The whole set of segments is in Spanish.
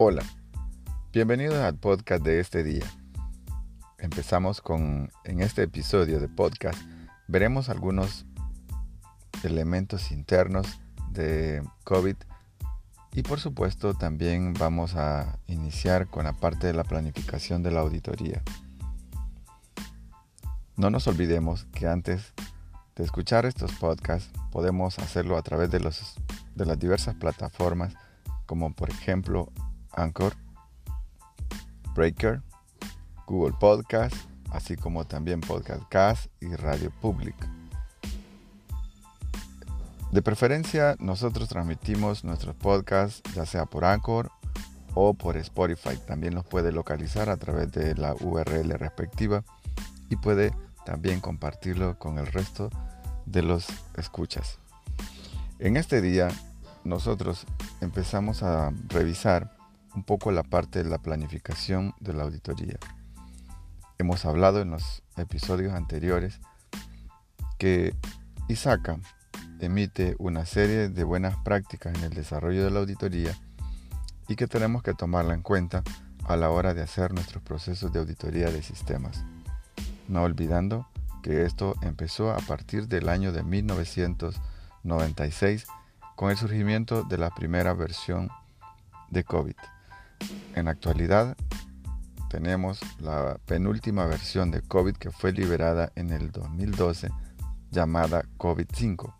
Hola, bienvenidos al podcast de este día. Empezamos con, en este episodio de podcast, veremos algunos elementos internos de COVID y por supuesto también vamos a iniciar con la parte de la planificación de la auditoría. No nos olvidemos que antes de escuchar estos podcasts podemos hacerlo a través de, los, de las diversas plataformas como por ejemplo Anchor, Breaker, Google Podcast, así como también Podcast Cast y Radio Public. De preferencia, nosotros transmitimos nuestros podcasts ya sea por Anchor o por Spotify. También los puede localizar a través de la URL respectiva y puede también compartirlo con el resto de los escuchas. En este día nosotros empezamos a revisar un poco la parte de la planificación de la auditoría. Hemos hablado en los episodios anteriores que ISACA emite una serie de buenas prácticas en el desarrollo de la auditoría y que tenemos que tomarla en cuenta a la hora de hacer nuestros procesos de auditoría de sistemas. No olvidando que esto empezó a partir del año de 1996 con el surgimiento de la primera versión de COVID. En actualidad tenemos la penúltima versión de COVID que fue liberada en el 2012 llamada COVID-5.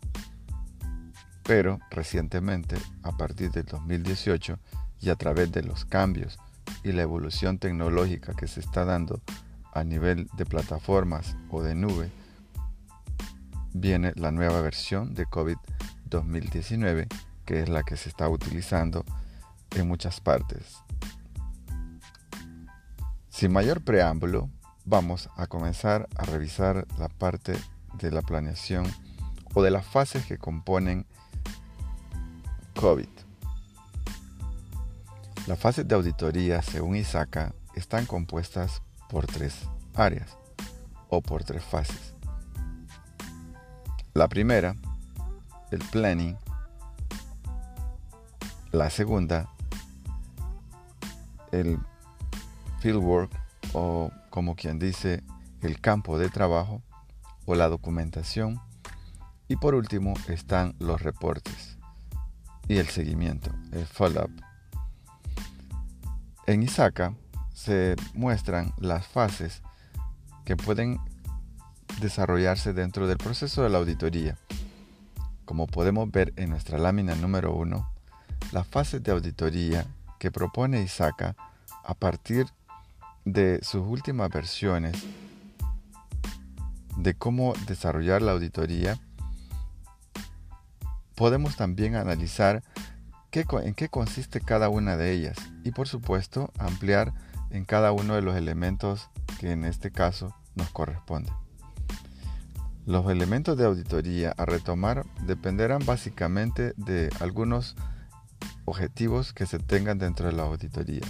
Pero recientemente, a partir del 2018 y a través de los cambios y la evolución tecnológica que se está dando a nivel de plataformas o de nube, viene la nueva versión de COVID 2019, que es la que se está utilizando en muchas partes. Sin mayor preámbulo, vamos a comenzar a revisar la parte de la planeación o de las fases que componen COVID. Las fases de auditoría, según ISACA, están compuestas por tres áreas o por tres fases. La primera, el planning. La segunda, el fieldwork o como quien dice el campo de trabajo o la documentación. Y por último están los reportes y el seguimiento, el follow-up. En ISACA se muestran las fases que pueden desarrollarse dentro del proceso de la auditoría. Como podemos ver en nuestra lámina número 1, las fases de auditoría que propone ISACA a partir de sus últimas versiones de cómo desarrollar la auditoría, podemos también analizar en qué consiste cada una de ellas y por supuesto ampliar en cada uno de los elementos que en este caso nos corresponden. Los elementos de auditoría a retomar dependerán básicamente de algunos objetivos que se tengan dentro de la auditoría.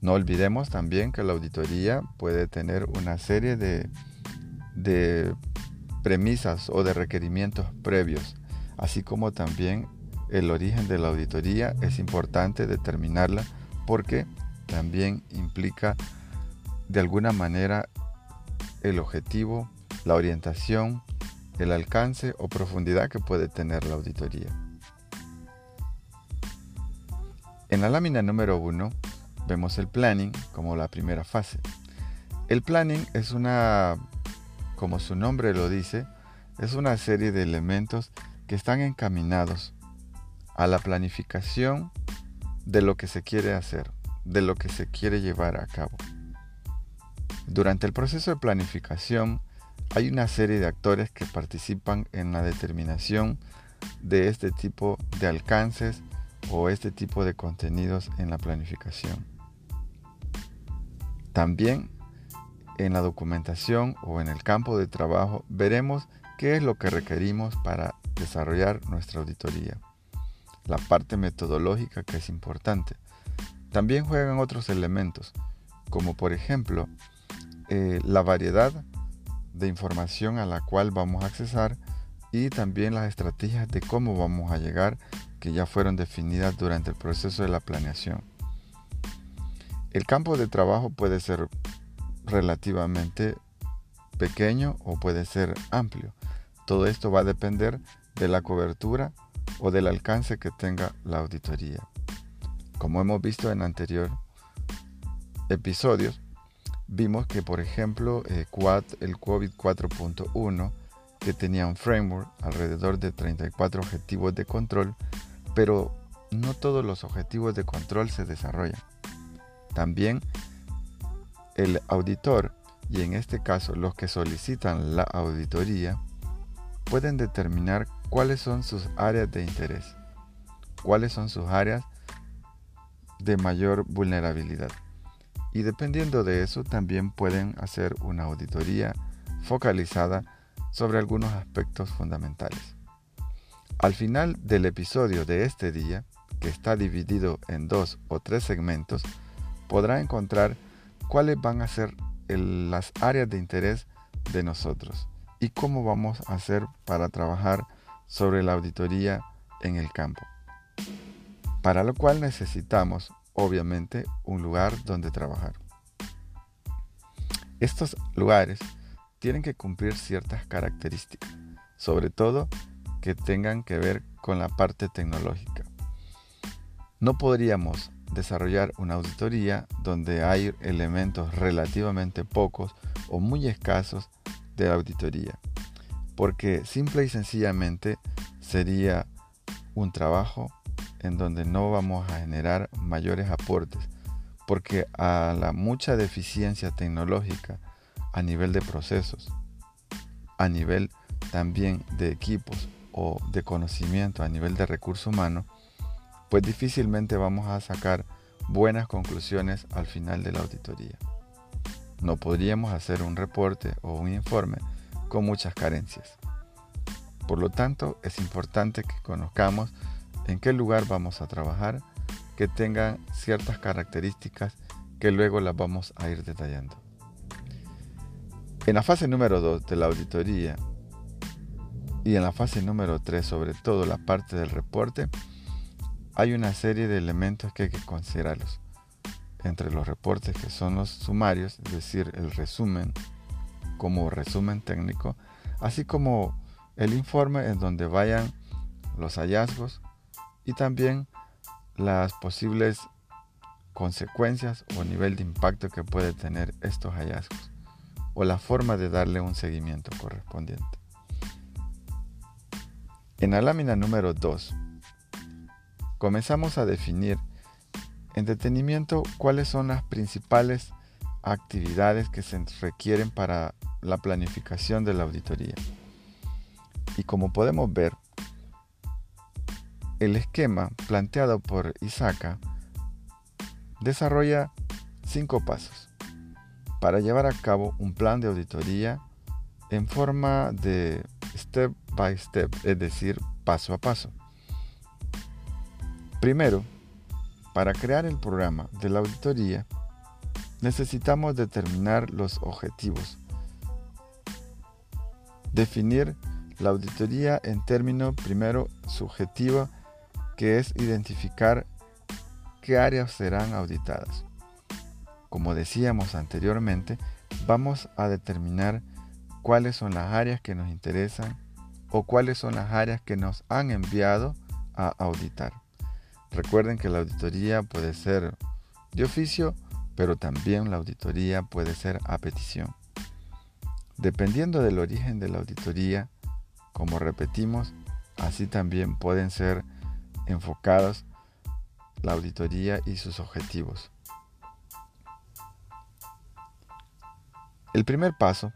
No olvidemos también que la auditoría puede tener una serie de, premisas o de requerimientos previos, así como también el origen de la auditoría es importante determinarla porque también implica de alguna manera el objetivo, la orientación, el alcance o profundidad que puede tener la auditoría. En la lámina número 1 vemos el planning como la primera fase. El planning es una, como su nombre lo dice, es una serie de elementos que están encaminados a la planificación de lo que se quiere hacer de lo que se quiere llevar a cabo. Durante el proceso de planificación hay una serie de actores que participan en la determinación de este tipo de alcances o este tipo de contenidos en la planificación. También en la documentación o en el campo de trabajo veremos qué es lo que requerimos para desarrollar nuestra auditoría. La parte metodológica que es importante también juegan otros elementos, como por ejemplo eh, la variedad de información a la cual vamos a accesar y también las estrategias de cómo vamos a llegar que ya fueron definidas durante el proceso de la planeación. El campo de trabajo puede ser relativamente pequeño o puede ser amplio. Todo esto va a depender de la cobertura o del alcance que tenga la auditoría. Como hemos visto en anterior episodios, vimos que por ejemplo eh, el COVID 4.1 que tenía un framework alrededor de 34 objetivos de control, pero no todos los objetivos de control se desarrollan. También el auditor, y en este caso los que solicitan la auditoría, pueden determinar cuáles son sus áreas de interés, cuáles son sus áreas de mayor vulnerabilidad. Y dependiendo de eso, también pueden hacer una auditoría focalizada sobre algunos aspectos fundamentales. Al final del episodio de este día, que está dividido en dos o tres segmentos, podrá encontrar cuáles van a ser las áreas de interés de nosotros y cómo vamos a hacer para trabajar sobre la auditoría en el campo. Para lo cual necesitamos, obviamente, un lugar donde trabajar. Estos lugares tienen que cumplir ciertas características, sobre todo que tengan que ver con la parte tecnológica. No podríamos desarrollar una auditoría donde hay elementos relativamente pocos o muy escasos de auditoría, porque simple y sencillamente sería un trabajo en donde no vamos a generar mayores aportes, porque a la mucha deficiencia tecnológica a nivel de procesos, a nivel también de equipos o de conocimiento a nivel de recurso humano, pues difícilmente vamos a sacar buenas conclusiones al final de la auditoría. No podríamos hacer un reporte o un informe con muchas carencias. Por lo tanto, es importante que conozcamos en qué lugar vamos a trabajar, que tengan ciertas características que luego las vamos a ir detallando. En la fase número 2 de la auditoría y en la fase número 3, sobre todo la parte del reporte, hay una serie de elementos que hay que considerarlos. Entre los reportes que son los sumarios, es decir, el resumen como resumen técnico, así como el informe en donde vayan los hallazgos y también las posibles consecuencias o nivel de impacto que puede tener estos hallazgos o la forma de darle un seguimiento correspondiente. En la lámina número 2 comenzamos a definir en detenimiento cuáles son las principales actividades que se requieren para la planificación de la auditoría. Y como podemos ver, el esquema planteado por Isaka desarrolla cinco pasos para llevar a cabo un plan de auditoría en forma de step by step, es decir, paso a paso. Primero, para crear el programa de la auditoría, necesitamos determinar los objetivos. Definir la auditoría en términos primero subjetivo, que es identificar qué áreas serán auditadas. Como decíamos anteriormente, vamos a determinar cuáles son las áreas que nos interesan o cuáles son las áreas que nos han enviado a auditar. Recuerden que la auditoría puede ser de oficio, pero también la auditoría puede ser a petición. Dependiendo del origen de la auditoría, como repetimos, así también pueden ser enfocados la auditoría y sus objetivos. El primer paso,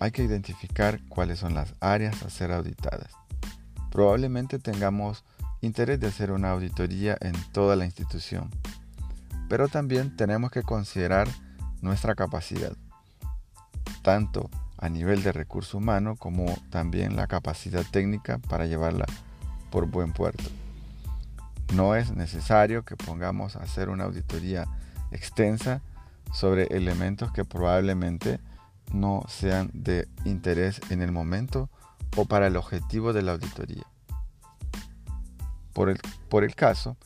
hay que identificar cuáles son las áreas a ser auditadas. Probablemente tengamos interés de hacer una auditoría en toda la institución. Pero también tenemos que considerar nuestra capacidad, tanto a nivel de recurso humano como también la capacidad técnica para llevarla por buen puerto. No es necesario que pongamos a hacer una auditoría extensa sobre elementos que probablemente no sean de interés en el momento o para el objetivo de la auditoría. Por el, caso,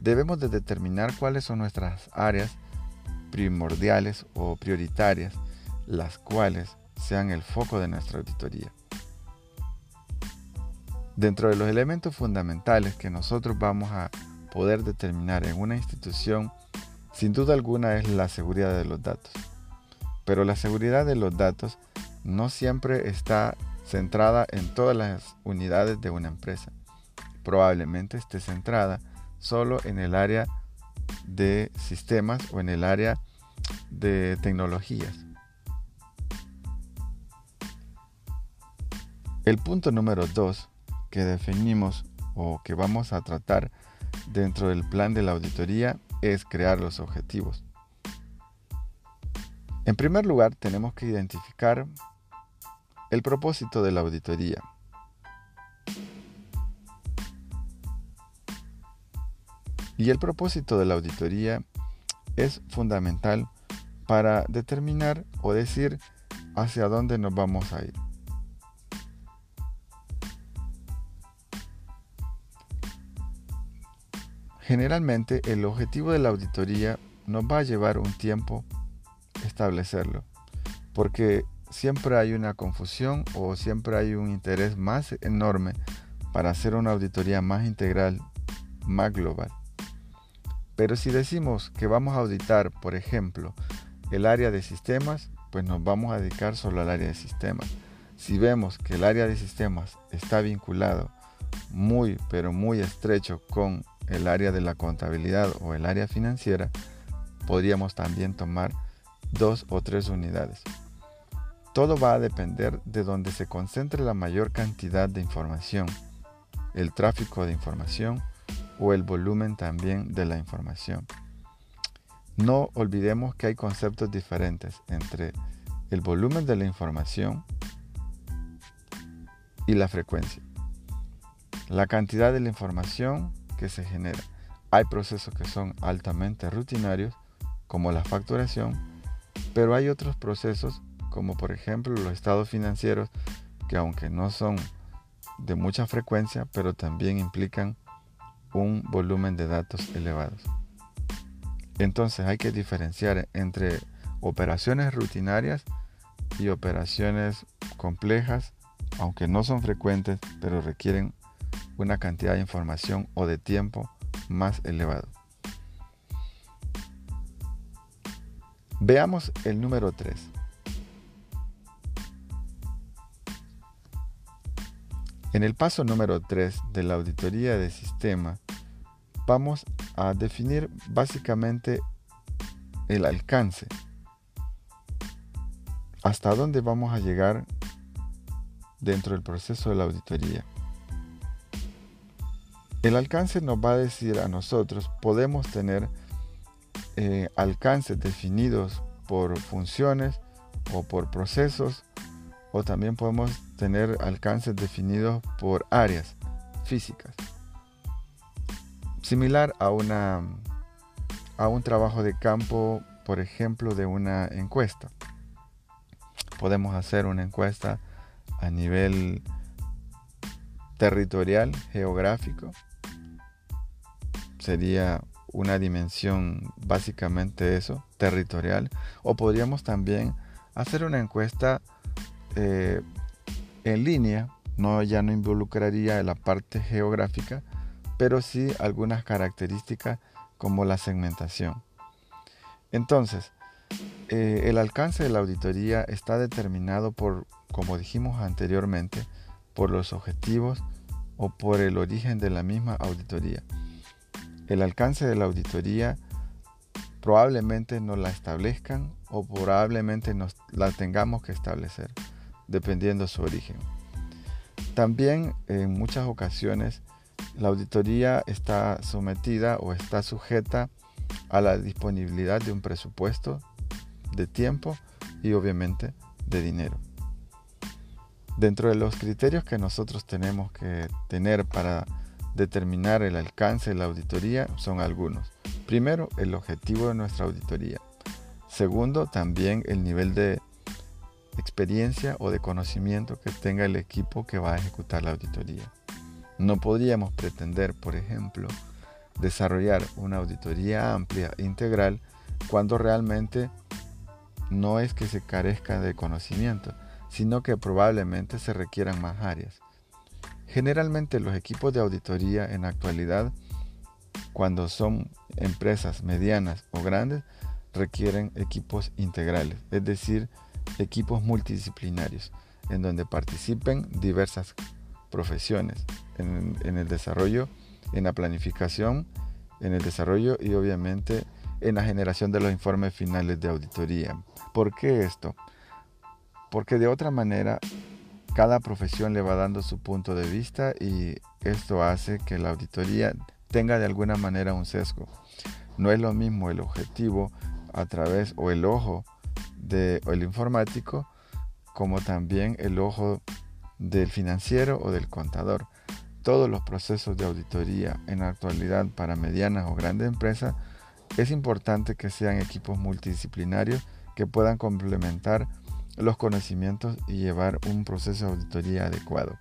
debemos de determinar cuáles son nuestras áreas primordiales o prioritarias, las cuales sean el foco de nuestra auditoría. Dentro de los elementos fundamentales que nosotros vamos a poder determinar en una institución, sin duda alguna es la seguridad de los datos. Pero la seguridad de los datos no siempre está centrada en todas las unidades de una empresa. Probablemente esté centrada solo en el área de sistemas o en el área de tecnologías. El punto número 2 que definimos o que vamos a tratar dentro del plan de la auditoría es crear los objetivos. En primer lugar, tenemos que identificar el propósito de la auditoría. Y el propósito de la auditoría es fundamental para determinar o decir hacia dónde nos vamos a ir. Generalmente el objetivo de la auditoría nos va a llevar un tiempo establecerlo, porque siempre hay una confusión o siempre hay un interés más enorme para hacer una auditoría más integral, más global. Pero si decimos que vamos a auditar, por ejemplo, el área de sistemas, pues nos vamos a dedicar solo al área de sistemas. Si vemos que el área de sistemas está vinculado muy, pero muy estrecho con el área de la contabilidad o el área financiera, podríamos también tomar dos o tres unidades. Todo va a depender de donde se concentre la mayor cantidad de información, el tráfico de información o el volumen también de la información. No olvidemos que hay conceptos diferentes entre el volumen de la información y la frecuencia. La cantidad de la información que se genera. Hay procesos que son altamente rutinarios, como la facturación, pero hay otros procesos, como por ejemplo los estados financieros, que aunque no son de mucha frecuencia, pero también implican un volumen de datos elevados. Entonces hay que diferenciar entre operaciones rutinarias y operaciones complejas, aunque no son frecuentes, pero requieren una cantidad de información o de tiempo más elevado. Veamos el número 3. En el paso número 3 de la auditoría de sistema, vamos a definir básicamente el alcance. ¿Hasta dónde vamos a llegar dentro del proceso de la auditoría? El alcance nos va a decir a nosotros, podemos tener eh, alcances definidos por funciones o por procesos, o también podemos tener alcances definidos por áreas físicas. Similar a, una, a un trabajo de campo, por ejemplo, de una encuesta. Podemos hacer una encuesta a nivel territorial, geográfico, sería una dimensión básicamente eso, territorial. O podríamos también hacer una encuesta eh, en línea, no ya no involucraría la parte geográfica, pero sí algunas características como la segmentación. Entonces, eh, el alcance de la auditoría está determinado por, como dijimos anteriormente, por los objetivos o por el origen de la misma auditoría. El alcance de la auditoría probablemente no la establezcan o probablemente nos la tengamos que establecer, dependiendo su origen. También en muchas ocasiones la auditoría está sometida o está sujeta a la disponibilidad de un presupuesto de tiempo y obviamente de dinero. Dentro de los criterios que nosotros tenemos que tener para determinar el alcance de la auditoría son algunos. Primero, el objetivo de nuestra auditoría. Segundo, también el nivel de experiencia o de conocimiento que tenga el equipo que va a ejecutar la auditoría. No podríamos pretender, por ejemplo, desarrollar una auditoría amplia integral cuando realmente no es que se carezca de conocimiento, sino que probablemente se requieran más áreas. Generalmente los equipos de auditoría en la actualidad, cuando son empresas medianas o grandes, requieren equipos integrales, es decir, equipos multidisciplinarios, en donde participen diversas profesiones en, el desarrollo, en la planificación, en el desarrollo y obviamente en la generación de los informes finales de auditoría. ¿Por qué esto? Porque de otra manera cada profesión le va dando su punto de vista y esto hace que la auditoría tenga de alguna manera un sesgo. No es lo mismo el objetivo a través o el ojo del informático como también el ojo del financiero o del contador. Todos los procesos de auditoría en la actualidad para medianas o grandes empresas es importante que sean equipos multidisciplinarios que puedan complementar los conocimientos y llevar un proceso de auditoría adecuado.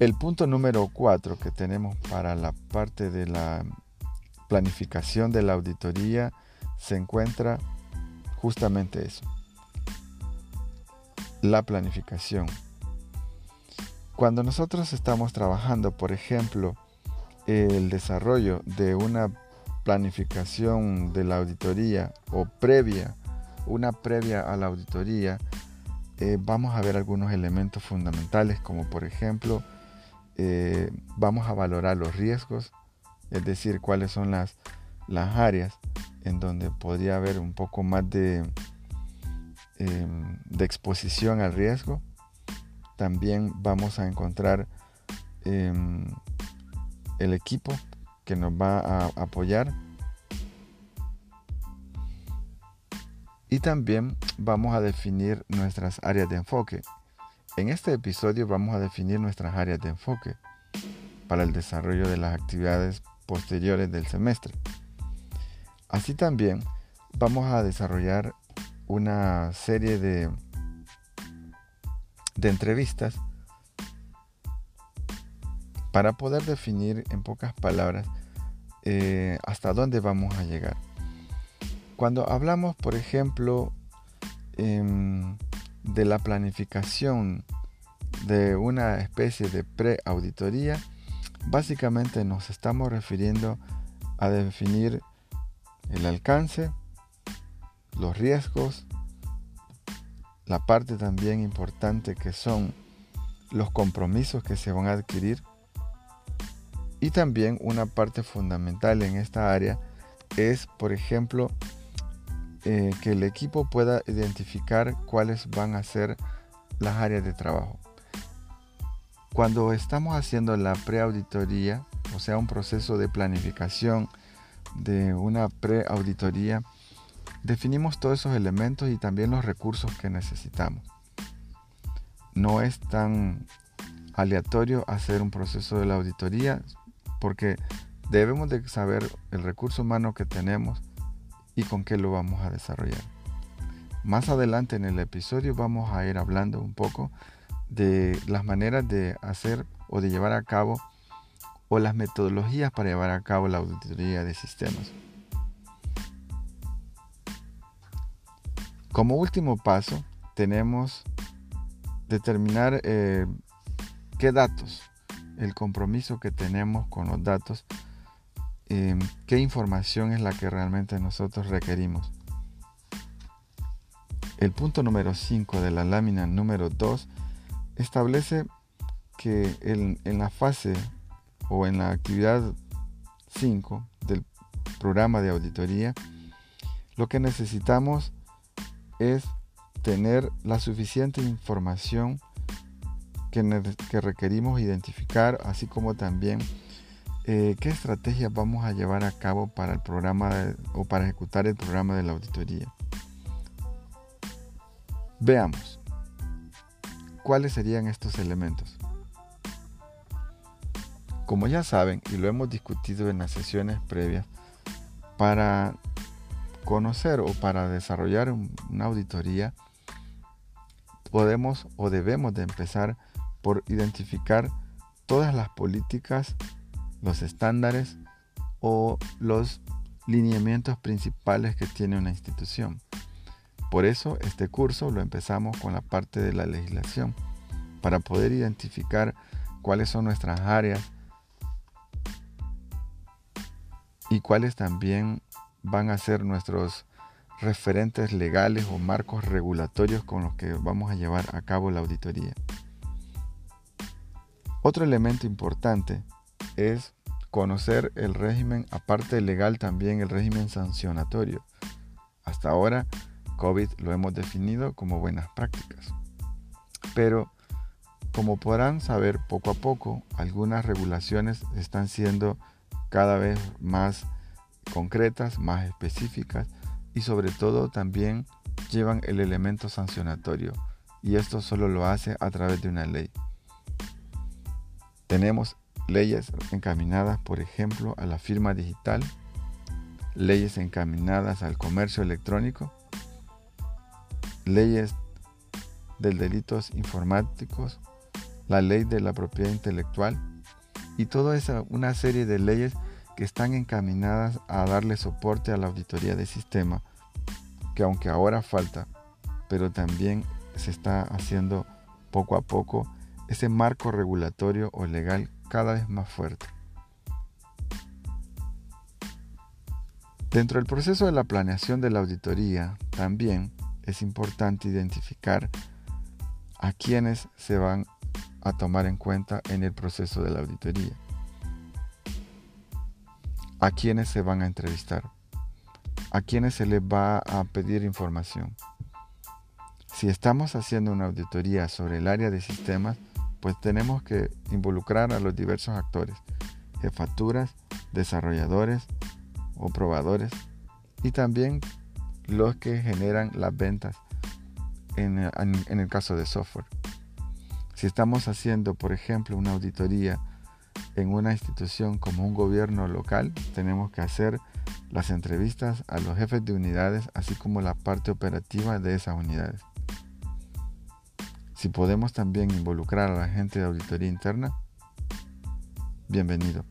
El punto número 4 que tenemos para la parte de la planificación de la auditoría se encuentra justamente eso. La planificación. Cuando nosotros estamos trabajando, por ejemplo, el desarrollo de una planificación de la auditoría o previa, una previa a la auditoría, eh, vamos a ver algunos elementos fundamentales como por ejemplo eh, vamos a valorar los riesgos, es decir, cuáles son las, las áreas en donde podría haber un poco más de, em, de exposición al riesgo. También vamos a encontrar em, el equipo que nos va a apoyar. Y también vamos a definir nuestras áreas de enfoque. En este episodio vamos a definir nuestras áreas de enfoque para el desarrollo de las actividades posteriores del semestre. Así también vamos a desarrollar una serie de, de entrevistas para poder definir en pocas palabras eh, hasta dónde vamos a llegar. Cuando hablamos, por ejemplo, em, de la planificación de una especie de pre-auditoría, básicamente nos estamos refiriendo a definir el alcance, los riesgos, la parte también importante que son los compromisos que se van a adquirir y también una parte fundamental en esta área es, por ejemplo, eh, que el equipo pueda identificar cuáles van a ser las áreas de trabajo. Cuando estamos haciendo la preauditoría, o sea, un proceso de planificación de una preauditoría, definimos todos esos elementos y también los recursos que necesitamos. No es tan aleatorio hacer un proceso de la auditoría porque debemos de saber el recurso humano que tenemos y con qué lo vamos a desarrollar. Más adelante en el episodio vamos a ir hablando un poco de las maneras de hacer o de llevar a cabo o las metodologías para llevar a cabo la auditoría de sistemas. Como último paso, tenemos determinar eh, qué datos, el compromiso que tenemos con los datos, eh, qué información es la que realmente nosotros requerimos. El punto número 5 de la lámina número 2 establece que en la fase o en la actividad 5 del programa de auditoría, lo que necesitamos es tener la suficiente información que, requerimos identificar, así como también eh, qué estrategias vamos a llevar a cabo para el programa o para ejecutar el programa de la auditoría. Veamos cuáles serían estos elementos. Como ya saben, y lo hemos discutido en las sesiones previas, para conocer o para desarrollar una auditoría, podemos o debemos de empezar por identificar todas las políticas, los estándares o los lineamientos principales que tiene una institución. Por eso este curso lo empezamos con la parte de la legislación, para poder identificar cuáles son nuestras áreas y cuáles también van a ser nuestros referentes legales o marcos regulatorios con los que vamos a llevar a cabo la auditoría. Otro elemento importante es conocer el régimen, aparte legal, también el régimen sancionatorio. Hasta ahora, COVID lo hemos definido como buenas prácticas. Pero, como podrán saber, poco a poco, algunas regulaciones están siendo cada vez más concretas, más específicas y sobre todo también llevan el elemento sancionatorio y esto solo lo hace a través de una ley. Tenemos leyes encaminadas, por ejemplo, a la firma digital, leyes encaminadas al comercio electrónico, leyes de delitos informáticos, la ley de la propiedad intelectual y toda esa una serie de leyes que están encaminadas a darle soporte a la auditoría de sistema, que aunque ahora falta, pero también se está haciendo poco a poco ese marco regulatorio o legal cada vez más fuerte. Dentro del proceso de la planeación de la auditoría, también es importante identificar a quienes se van a tomar en cuenta en el proceso de la auditoría a quienes se van a entrevistar, a quienes se les va a pedir información. Si estamos haciendo una auditoría sobre el área de sistemas, pues tenemos que involucrar a los diversos actores, jefaturas, desarrolladores o probadores y también los que generan las ventas en, en el caso de software. Si estamos haciendo, por ejemplo, una auditoría en una institución como un gobierno local, tenemos que hacer las entrevistas a los jefes de unidades, así como la parte operativa de esas unidades. Si podemos también involucrar a la gente de auditoría interna, bienvenido,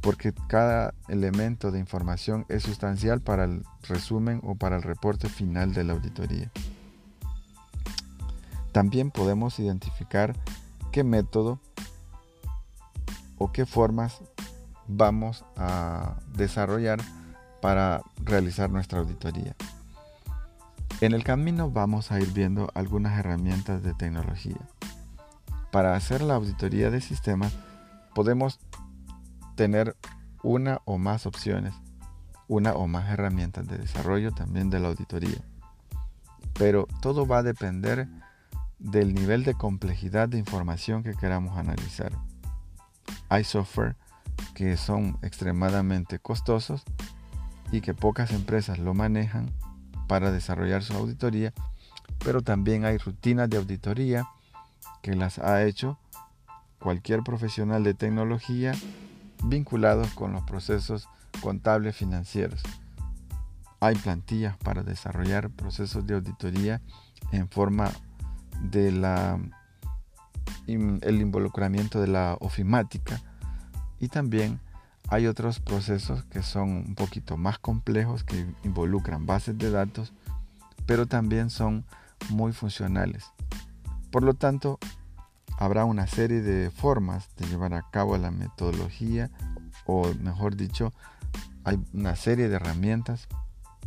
porque cada elemento de información es sustancial para el resumen o para el reporte final de la auditoría. También podemos identificar qué método o qué formas vamos a desarrollar para realizar nuestra auditoría. En el camino vamos a ir viendo algunas herramientas de tecnología. Para hacer la auditoría de sistemas podemos tener una o más opciones, una o más herramientas de desarrollo también de la auditoría. Pero todo va a depender del nivel de complejidad de información que queramos analizar. Hay software que son extremadamente costosos y que pocas empresas lo manejan para desarrollar su auditoría, pero también hay rutinas de auditoría que las ha hecho cualquier profesional de tecnología vinculados con los procesos contables financieros. Hay plantillas para desarrollar procesos de auditoría en forma de la el involucramiento de la ofimática. Y también hay otros procesos que son un poquito más complejos que involucran bases de datos pero también son muy funcionales. Por lo tanto habrá una serie de formas de llevar a cabo la metodología o mejor dicho hay una serie de herramientas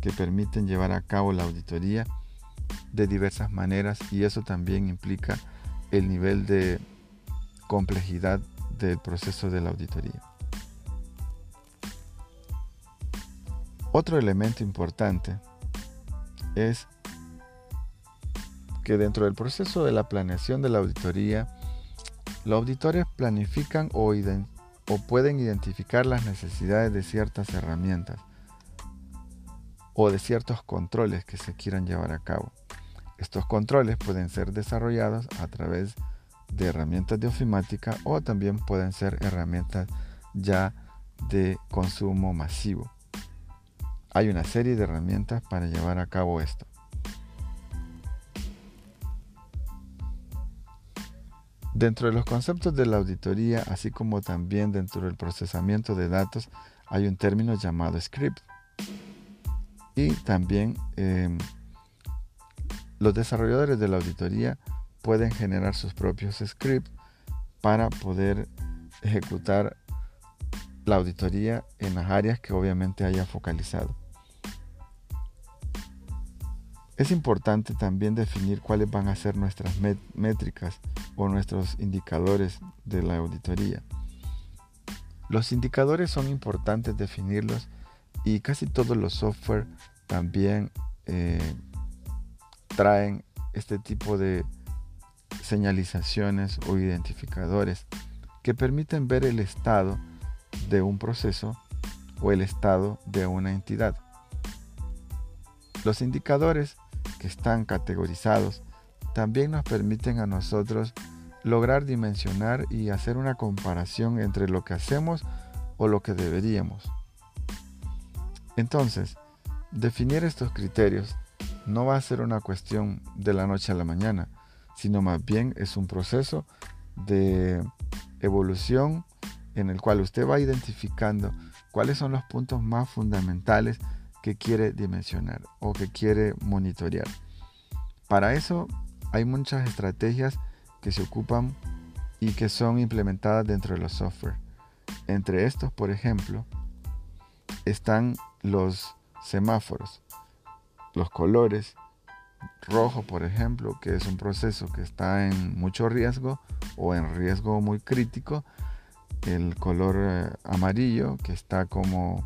que permiten llevar a cabo la auditoría de diversas maneras y eso también implica el nivel de complejidad del proceso de la auditoría. Otro elemento importante es que dentro del proceso de la planeación de la auditoría, los auditores planifican o, o pueden identificar las necesidades de ciertas herramientas o de ciertos controles que se quieran llevar a cabo. Estos controles pueden ser desarrollados a través de herramientas de ofimática o también pueden ser herramientas ya de consumo masivo. Hay una serie de herramientas para llevar a cabo esto. Dentro de los conceptos de la auditoría, así como también dentro del procesamiento de datos, hay un término llamado script. Y también em, los desarrolladores de la auditoría pueden generar sus propios scripts para poder ejecutar la auditoría en las áreas que obviamente haya focalizado. Es importante también definir cuáles van a ser nuestras métricas o nuestros indicadores de la auditoría. Los indicadores son importantes definirlos y casi todos los software también eh, traen este tipo de señalizaciones o identificadores que permiten ver el estado de un proceso o el estado de una entidad. Los indicadores que están categorizados también nos permiten a nosotros lograr dimensionar y hacer una comparación entre lo que hacemos o lo que deberíamos. Entonces, definir estos criterios no va a ser una cuestión de la noche a la mañana, sino más bien es un proceso de evolución en el cual usted va identificando cuáles son los puntos más fundamentales que quiere dimensionar o que quiere monitorear. Para eso hay muchas estrategias que se ocupan y que son implementadas dentro de los software. Entre estos, por ejemplo, están los semáforos, los colores, rojo, por ejemplo, que es un proceso que está en mucho riesgo o en riesgo muy crítico, el color eh, amarillo, que está como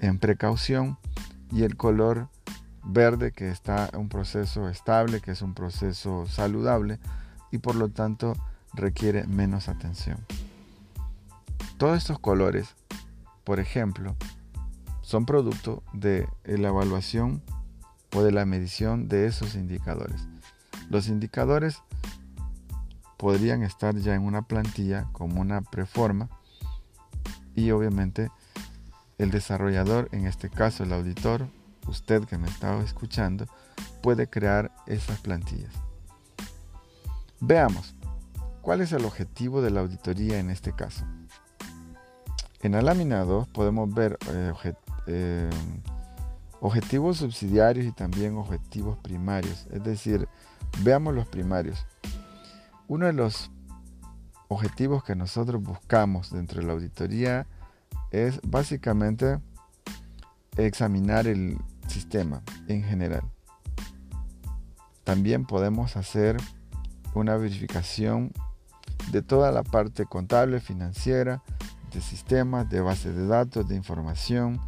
en precaución, y el color verde, que está en un proceso estable, que es un proceso saludable y por lo tanto requiere menos atención. Todos estos colores, por ejemplo, son producto de la evaluación o de la medición de esos indicadores. Los indicadores podrían estar ya en una plantilla como una preforma y obviamente el desarrollador, en este caso el auditor, usted que me estaba escuchando, puede crear esas plantillas. Veamos, ¿cuál es el objetivo de la auditoría en este caso? En la lámina 2 podemos ver eh, eh, objetivos subsidiarios y también objetivos primarios. Es decir, veamos los primarios. Uno de los objetivos que nosotros buscamos dentro de la auditoría es básicamente examinar el sistema en general. También podemos hacer una verificación de toda la parte contable, financiera, de sistemas, de bases de datos, de información,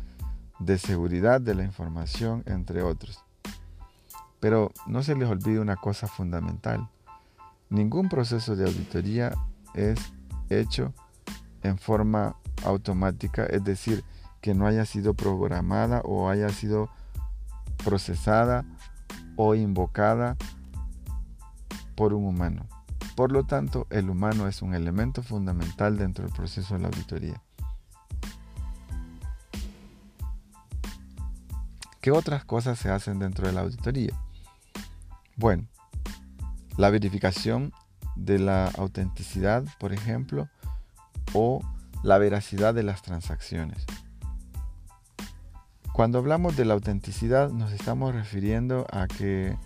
de seguridad de la información, entre otros. Pero no se les olvide una cosa fundamental. Ningún proceso de auditoría es hecho en forma automática, es decir, que no haya sido programada o haya sido procesada o invocada por un humano. Por lo tanto, el humano es un elemento fundamental dentro del proceso de la auditoría. ¿Qué otras cosas se hacen dentro de la auditoría? Bueno, la verificación de la autenticidad, por ejemplo, o la veracidad de las transacciones. Cuando hablamos de la autenticidad nos estamos refiriendo a que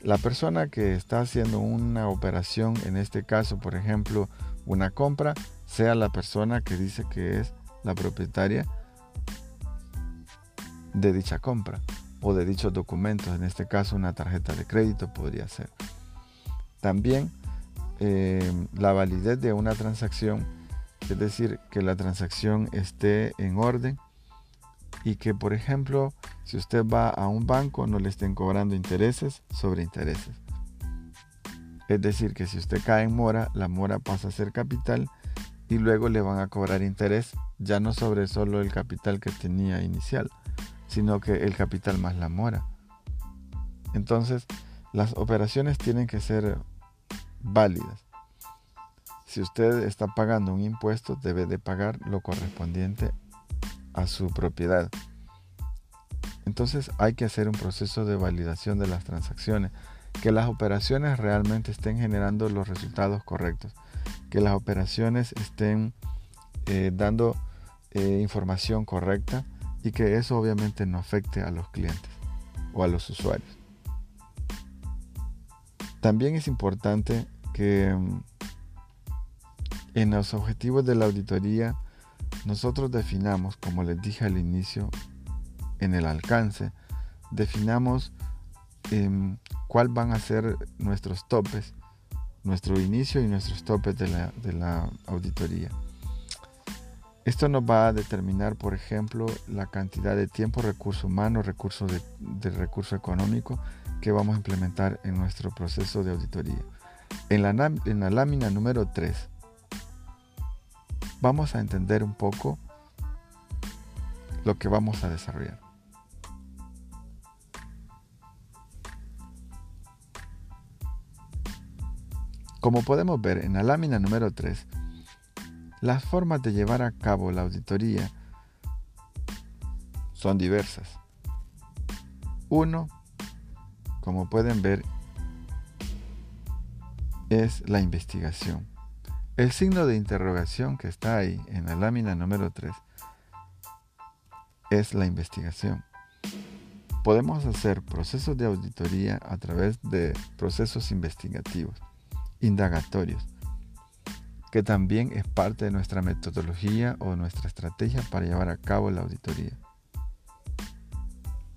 la persona que está haciendo una operación, en este caso, por ejemplo, una compra, sea la persona que dice que es la propietaria de dicha compra o de dichos documentos, en este caso una tarjeta de crédito podría ser. También eh, la validez de una transacción, es decir, que la transacción esté en orden y que, por ejemplo, si usted va a un banco no le estén cobrando intereses sobre intereses. Es decir, que si usted cae en mora, la mora pasa a ser capital y luego le van a cobrar interés ya no sobre solo el capital que tenía inicial, sino que el capital más la mora. Entonces, las operaciones tienen que ser válidas. Si usted está pagando un impuesto, debe de pagar lo correspondiente a su propiedad. Entonces hay que hacer un proceso de validación de las transacciones, que las operaciones realmente estén generando los resultados correctos, que las operaciones estén eh, dando eh, información correcta y que eso obviamente no afecte a los clientes o a los usuarios. También es importante que mm, en los objetivos de la auditoría nosotros definamos, como les dije al inicio, en el alcance, definamos eh, cuál van a ser nuestros topes, nuestro inicio y nuestros topes de la, de la auditoría. Esto nos va a determinar, por ejemplo, la cantidad de tiempo, recurso humano, recurso de, recurso económico que vamos a implementar en nuestro proceso de auditoría. En la, en la lámina número 3 vamos a entender un poco lo que vamos a desarrollar. Como podemos ver en la lámina número 3, las formas de llevar a cabo la auditoría son diversas. Uno, como pueden ver, es la investigación. El signo de interrogación que está ahí en la lámina número 3 es la investigación. Podemos hacer procesos de auditoría a través de procesos investigativos, indagatorios, que también es parte de nuestra metodología o nuestra estrategia para llevar a cabo la auditoría.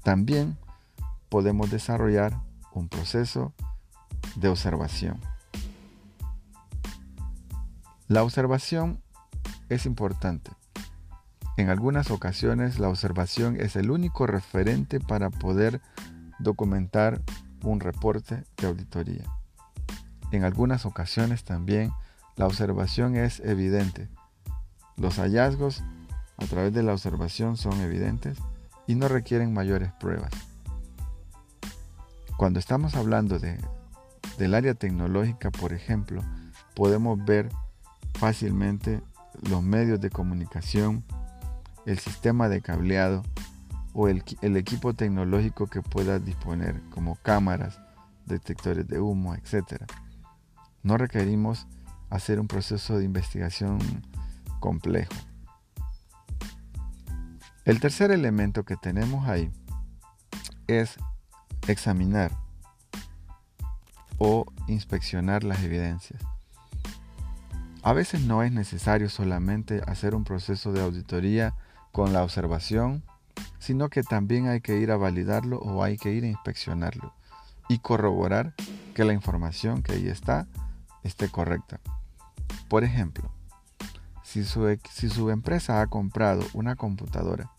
También podemos desarrollar un proceso de observación. La observación es importante. En algunas ocasiones la observación es el único referente para poder documentar un reporte de auditoría. En algunas ocasiones también la observación es evidente. Los hallazgos a través de la observación son evidentes y no requieren mayores pruebas. Cuando estamos hablando de, del área tecnológica, por ejemplo, podemos ver fácilmente los medios de comunicación, el sistema de cableado o el, equipo tecnológico que pueda disponer como cámaras, detectores de humo, etc. No requerimos hacer un proceso de investigación complejo. El tercer elemento que tenemos ahí es examinar o inspeccionar las evidencias. A veces no es necesario solamente hacer un proceso de auditoría con la observación, sino que también hay que ir a validarlo o hay que ir a inspeccionarlo y corroborar que la información que ahí está esté correcta. Por ejemplo, si su, si su empresa ha comprado una computadora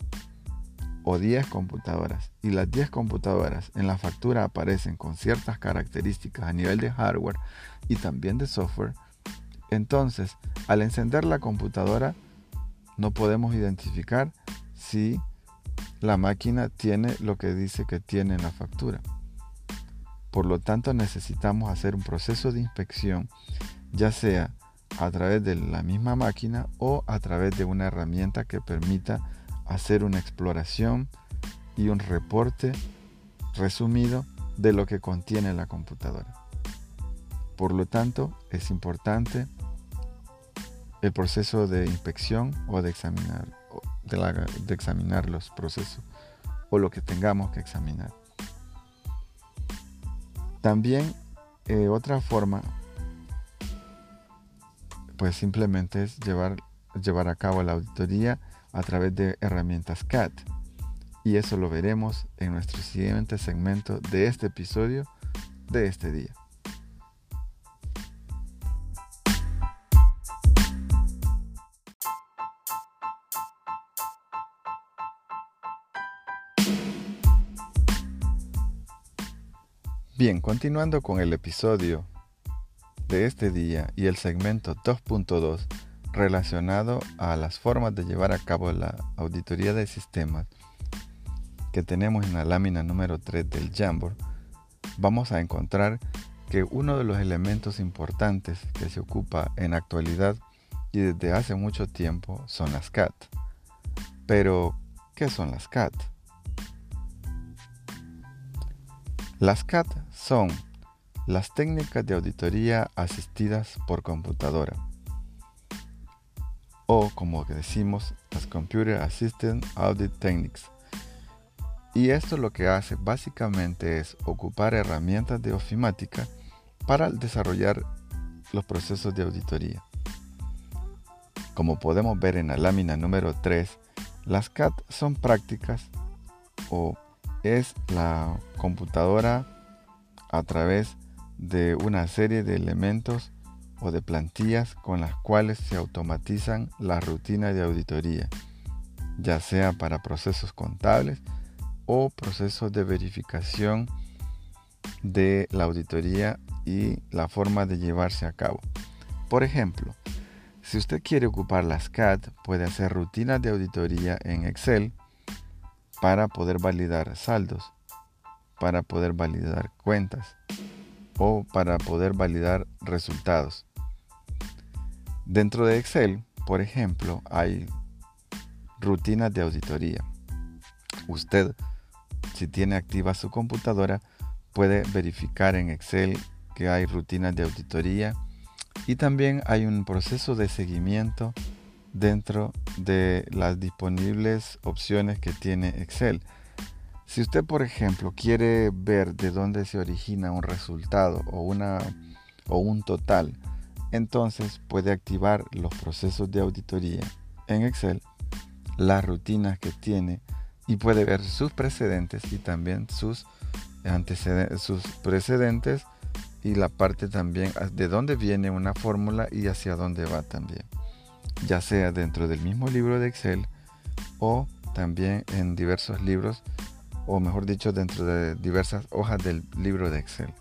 o 10 computadoras y las 10 computadoras en la factura aparecen con ciertas características a nivel de hardware y también de software, entonces, al encender la computadora, no podemos identificar si la máquina tiene lo que dice que tiene en la factura. Por lo tanto, necesitamos hacer un proceso de inspección, ya sea a través de la misma máquina o a través de una herramienta que permita hacer una exploración y un reporte resumido de lo que contiene la computadora. Por lo tanto, es importante el proceso de inspección o de examinar, de, examinar los procesos o lo que tengamos que examinar. También eh, otra forma, pues simplemente es llevar, llevar a cabo la auditoría a través de herramientas CAT. Y eso lo veremos en nuestro siguiente segmento de este episodio de este día. Bien, continuando con el episodio de este día y el segmento 2.2 relacionado a las formas de llevar a cabo la auditoría de sistemas que tenemos en la lámina número 3 del Jamboard, vamos a encontrar que uno de los elementos importantes que se ocupa en actualidad y desde hace mucho tiempo son las CAT. Pero, ¿qué son las CAT? Las CAT son las técnicas de auditoría asistidas por computadora o como decimos las Computer Assistant Audit Techniques. Y esto lo que hace básicamente es ocupar herramientas de ofimática para desarrollar los procesos de auditoría. Como podemos ver en la lámina número 3, las CAT son prácticas o es la computadora a través de una serie de elementos o de plantillas con las cuales se automatizan las rutinas de auditoría, ya sea para procesos contables o procesos de verificación de la auditoría y la forma de llevarse a cabo. Por ejemplo, si usted quiere ocupar las CAD, puede hacer rutinas de auditoría en Excel para poder validar saldos, para poder validar cuentas o para poder validar resultados. Dentro de Excel, por ejemplo, hay rutinas de auditoría. Usted, si tiene activa su computadora, puede verificar en Excel que hay rutinas de auditoría y también hay un proceso de seguimiento dentro de las disponibles opciones que tiene Excel. Si usted, por ejemplo, quiere ver de dónde se origina un resultado o, una, o un total, entonces puede activar los procesos de auditoría en Excel, las rutinas que tiene y puede ver sus precedentes y también sus, antecedentes, sus precedentes y la parte también de dónde viene una fórmula y hacia dónde va también, ya sea dentro del mismo libro de Excel o también en diversos libros o mejor dicho dentro de diversas hojas del libro de Excel.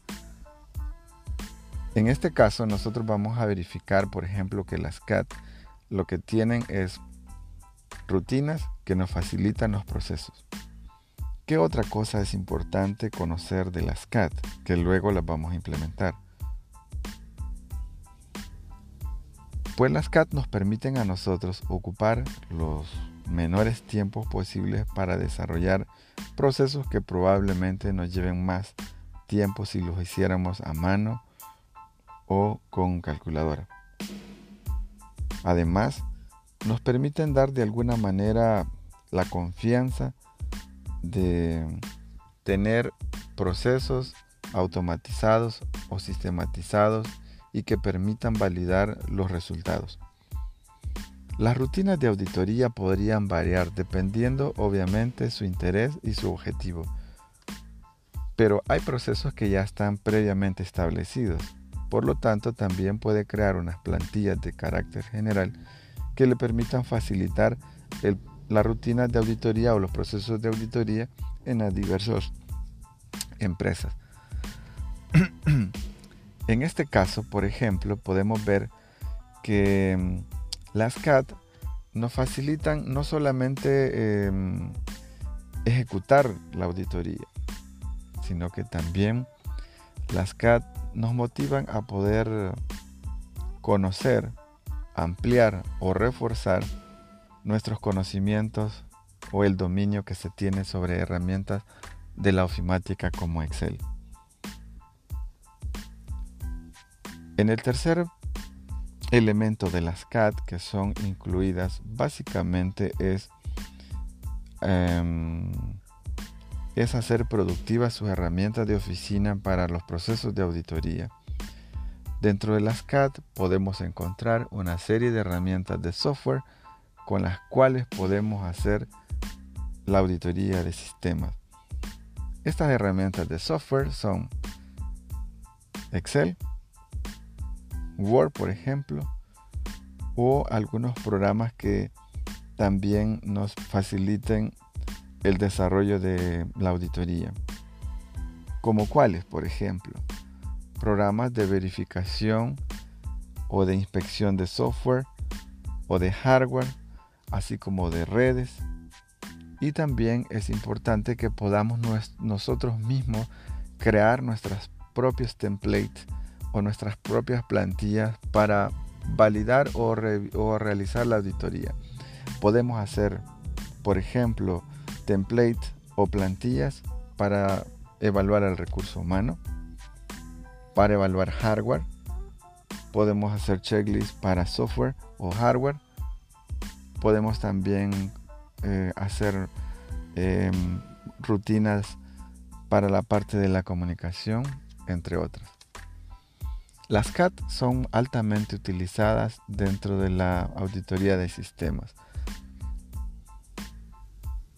En este caso nosotros vamos a verificar por ejemplo que las CAT lo que tienen es rutinas que nos facilitan los procesos. ¿Qué otra cosa es importante conocer de las CAT que luego las vamos a implementar? Pues las CAT nos permiten a nosotros ocupar los menores tiempos posibles para desarrollar procesos que probablemente nos lleven más tiempo si los hiciéramos a mano o con calculadora. Además, nos permiten dar de alguna manera la confianza de tener procesos automatizados o sistematizados y que permitan validar los resultados. Las rutinas de auditoría podrían variar dependiendo obviamente su interés y su objetivo, pero hay procesos que ya están previamente establecidos. Por lo tanto, también puede crear unas plantillas de carácter general que le permitan facilitar la rutina de auditoría o los procesos de auditoría en las diversas empresas. en este caso, por ejemplo, podemos ver que mm, las CAT nos facilitan no solamente em, ejecutar la auditoría, sino que también las CAT nos motivan a poder conocer, ampliar o reforzar nuestros conocimientos o el dominio que se tiene sobre herramientas de la ofimática como Excel. En el tercer elemento de las CAD que son incluidas básicamente es, em, es hacer productivas sus herramientas de oficina para los procesos de auditoría. Dentro de las CAD podemos encontrar una serie de herramientas de software con las cuales podemos hacer la auditoría de sistemas. Estas herramientas de software son Excel, Word, por ejemplo, o algunos programas que también nos faciliten el desarrollo de la auditoría. Como cuáles, por ejemplo, programas de verificación o de inspección de software o de hardware así como de redes. Y también es importante que podamos nosotros mismos crear nuestras propios templates o nuestras propias plantillas para validar o, realizar la auditoría. Podemos hacer, por ejemplo, templates o plantillas para evaluar el recurso humano, para evaluar hardware. Podemos hacer checklists para software o hardware Podemos también eh, hacer em, rutinas para la parte de la comunicación, entre otras. Las CAT son altamente utilizadas dentro de la auditoría de sistemas.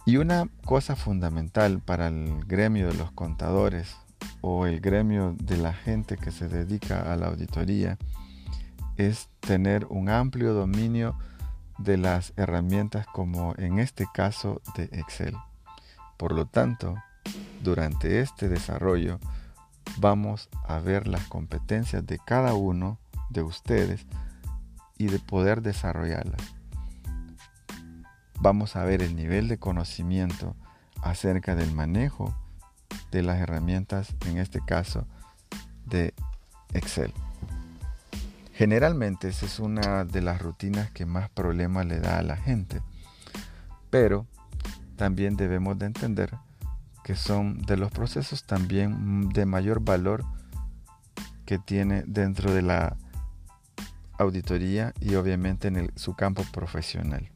Y una cosa fundamental para el gremio de los contadores o el gremio de la gente que se dedica a la auditoría es tener un amplio dominio de las herramientas como en este caso de Excel. Por lo tanto, durante este desarrollo vamos a ver las competencias de cada uno de ustedes y de poder desarrollarlas. Vamos a ver el nivel de conocimiento acerca del manejo de las herramientas, en este caso de Excel. Generalmente esa es una de las rutinas que más problemas le da a la gente, pero también debemos de entender que son de los procesos también de mayor valor que tiene dentro de la auditoría y obviamente en su campo profesional.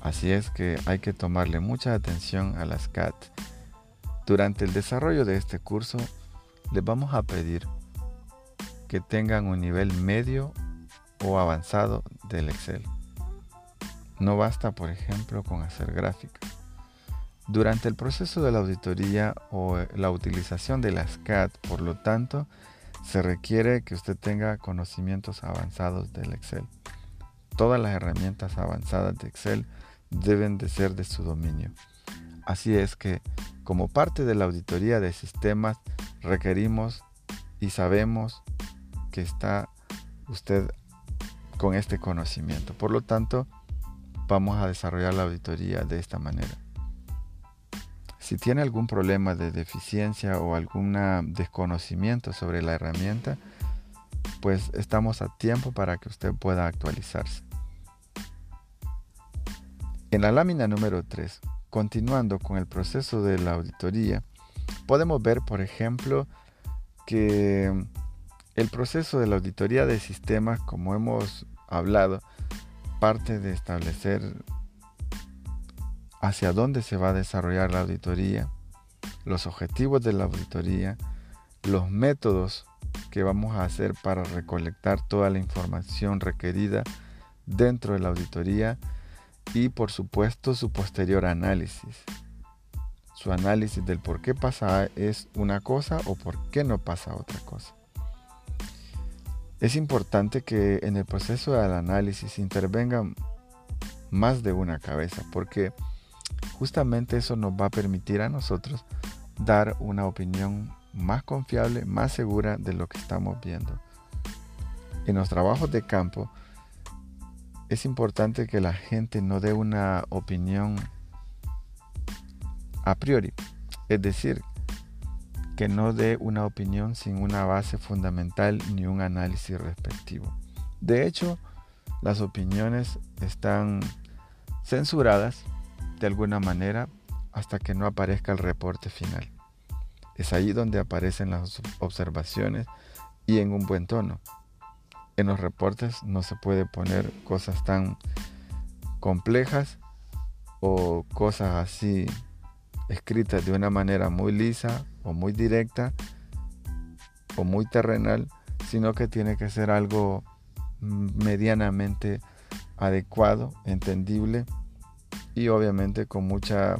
Así es que hay que tomarle mucha atención a las CAT. Durante el desarrollo de este curso les vamos a pedir que tengan un nivel medio o avanzado del Excel. No basta, por ejemplo, con hacer gráficas. Durante el proceso de la auditoría o la utilización de las CAD, por lo tanto, se requiere que usted tenga conocimientos avanzados del Excel. Todas las herramientas avanzadas de Excel deben de ser de su dominio. Así es que, como parte de la auditoría de sistemas, requerimos y sabemos que está usted con este conocimiento. Por lo tanto, vamos a desarrollar la auditoría de esta manera. Si tiene algún problema de deficiencia o algún desconocimiento sobre la herramienta, pues estamos a tiempo para que usted pueda actualizarse. En la lámina número 3, continuando con el proceso de la auditoría, podemos ver, por ejemplo, que el proceso de la auditoría de sistemas, como hemos hablado, parte de establecer hacia dónde se va a desarrollar la auditoría, los objetivos de la auditoría, los métodos que vamos a hacer para recolectar toda la información requerida dentro de la auditoría y por supuesto su posterior análisis. Su análisis del por qué pasa es una cosa o por qué no pasa otra cosa. Es importante que en el proceso del análisis intervengan más de una cabeza, porque justamente eso nos va a permitir a nosotros dar una opinión más confiable, más segura de lo que estamos viendo. En los trabajos de campo es importante que la gente no dé una opinión a priori, es decir, que no dé una opinión sin una base fundamental ni un análisis respectivo. De hecho, las opiniones están censuradas de alguna manera hasta que no aparezca el reporte final. Es ahí donde aparecen las observaciones y en un buen tono. En los reportes no se puede poner cosas tan complejas o cosas así escritas de una manera muy lisa o muy directa o muy terrenal, sino que tiene que ser algo medianamente adecuado, entendible y obviamente con mucha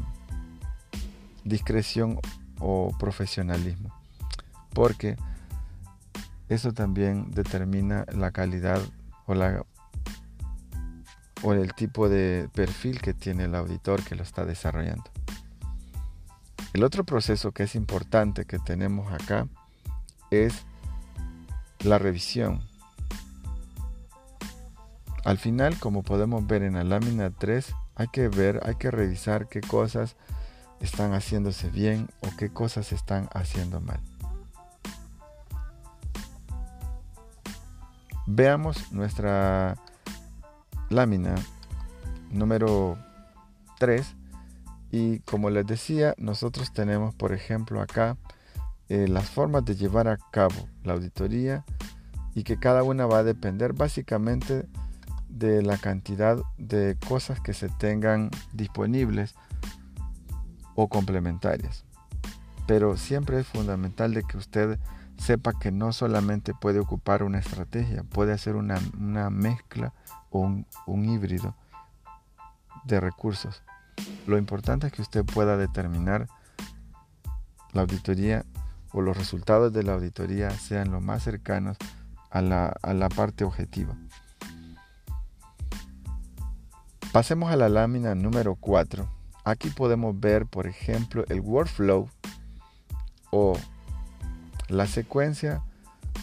discreción o profesionalismo. Porque eso también determina la calidad o, la, o el tipo de perfil que tiene el auditor que lo está desarrollando. El otro proceso que es importante que tenemos acá es la revisión. Al final, como podemos ver en la lámina 3, hay que ver, hay que revisar qué cosas están haciéndose bien o qué cosas están haciendo mal. Veamos nuestra lámina número 3 y como les decía, nosotros tenemos, por ejemplo, acá eh, las formas de llevar a cabo la auditoría y que cada una va a depender básicamente de la cantidad de cosas que se tengan disponibles o complementarias. Pero siempre es fundamental de que usted sepa que no solamente puede ocupar una estrategia, puede hacer una, mezcla o un, híbrido de recursos. Lo importante es que usted pueda determinar la auditoría o los resultados de la auditoría sean lo más cercanos a la, parte objetiva. Pasemos a la lámina número 4. Aquí podemos ver, por ejemplo, el workflow o la secuencia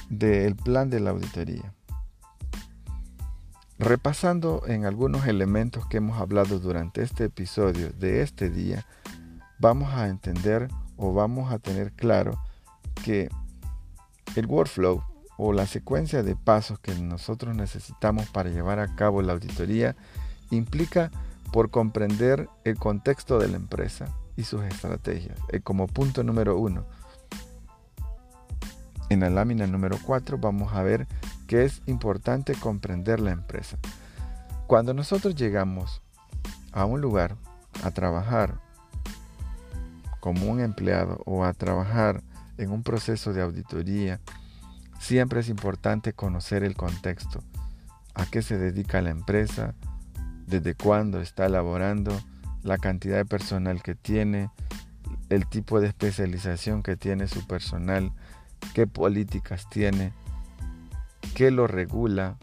del plan de la auditoría. Repasando en algunos elementos que hemos hablado durante este episodio de este día, vamos a entender o vamos a tener claro que el workflow o la secuencia de pasos que nosotros necesitamos para llevar a cabo la auditoría implica por comprender el contexto de la empresa y sus estrategias. Eh, como punto número uno, en la lámina número 4 vamos a ver que es importante comprender la empresa. Cuando nosotros llegamos a un lugar a trabajar como un empleado o a trabajar en un proceso de auditoría, siempre es importante conocer el contexto, a qué se dedica la empresa, desde cuándo está elaborando, la cantidad de personal que tiene, el tipo de especialización que tiene su personal, qué políticas tiene, qué lo regula,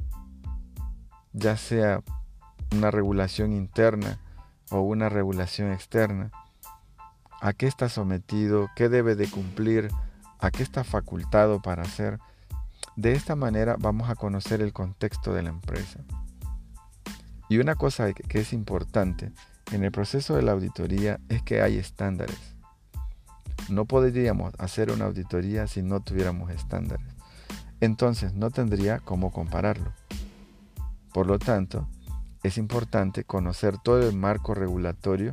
ya sea una regulación interna o una regulación externa, a qué está sometido, qué debe de cumplir, a qué está facultado para hacer. De esta manera vamos a conocer el contexto de la empresa. Y una cosa que es importante en el proceso de la auditoría es que hay estándares. No podríamos hacer una auditoría si no tuviéramos estándares. Entonces no tendría cómo compararlo. Por lo tanto, es importante conocer todo el marco regulatorio,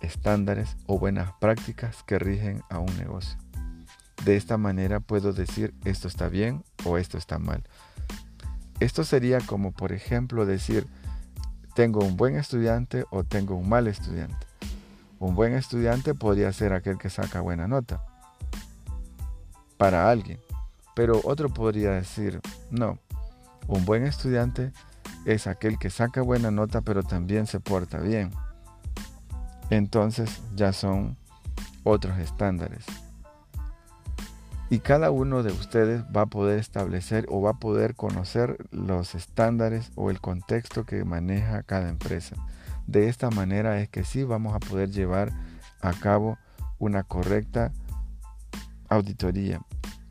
estándares o buenas prácticas que rigen a un negocio. De esta manera puedo decir esto está bien o esto está mal. Esto sería como por ejemplo decir tengo un buen estudiante o tengo un mal estudiante. Un buen estudiante podría ser aquel que saca buena nota para alguien, pero otro podría decir no, un buen estudiante es aquel que saca buena nota pero también se porta bien. Entonces ya son otros estándares. Y cada uno de ustedes va a poder establecer o va a poder conocer los estándares o el contexto que maneja cada empresa. De esta manera es que sí vamos a poder llevar a cabo una correcta auditoría.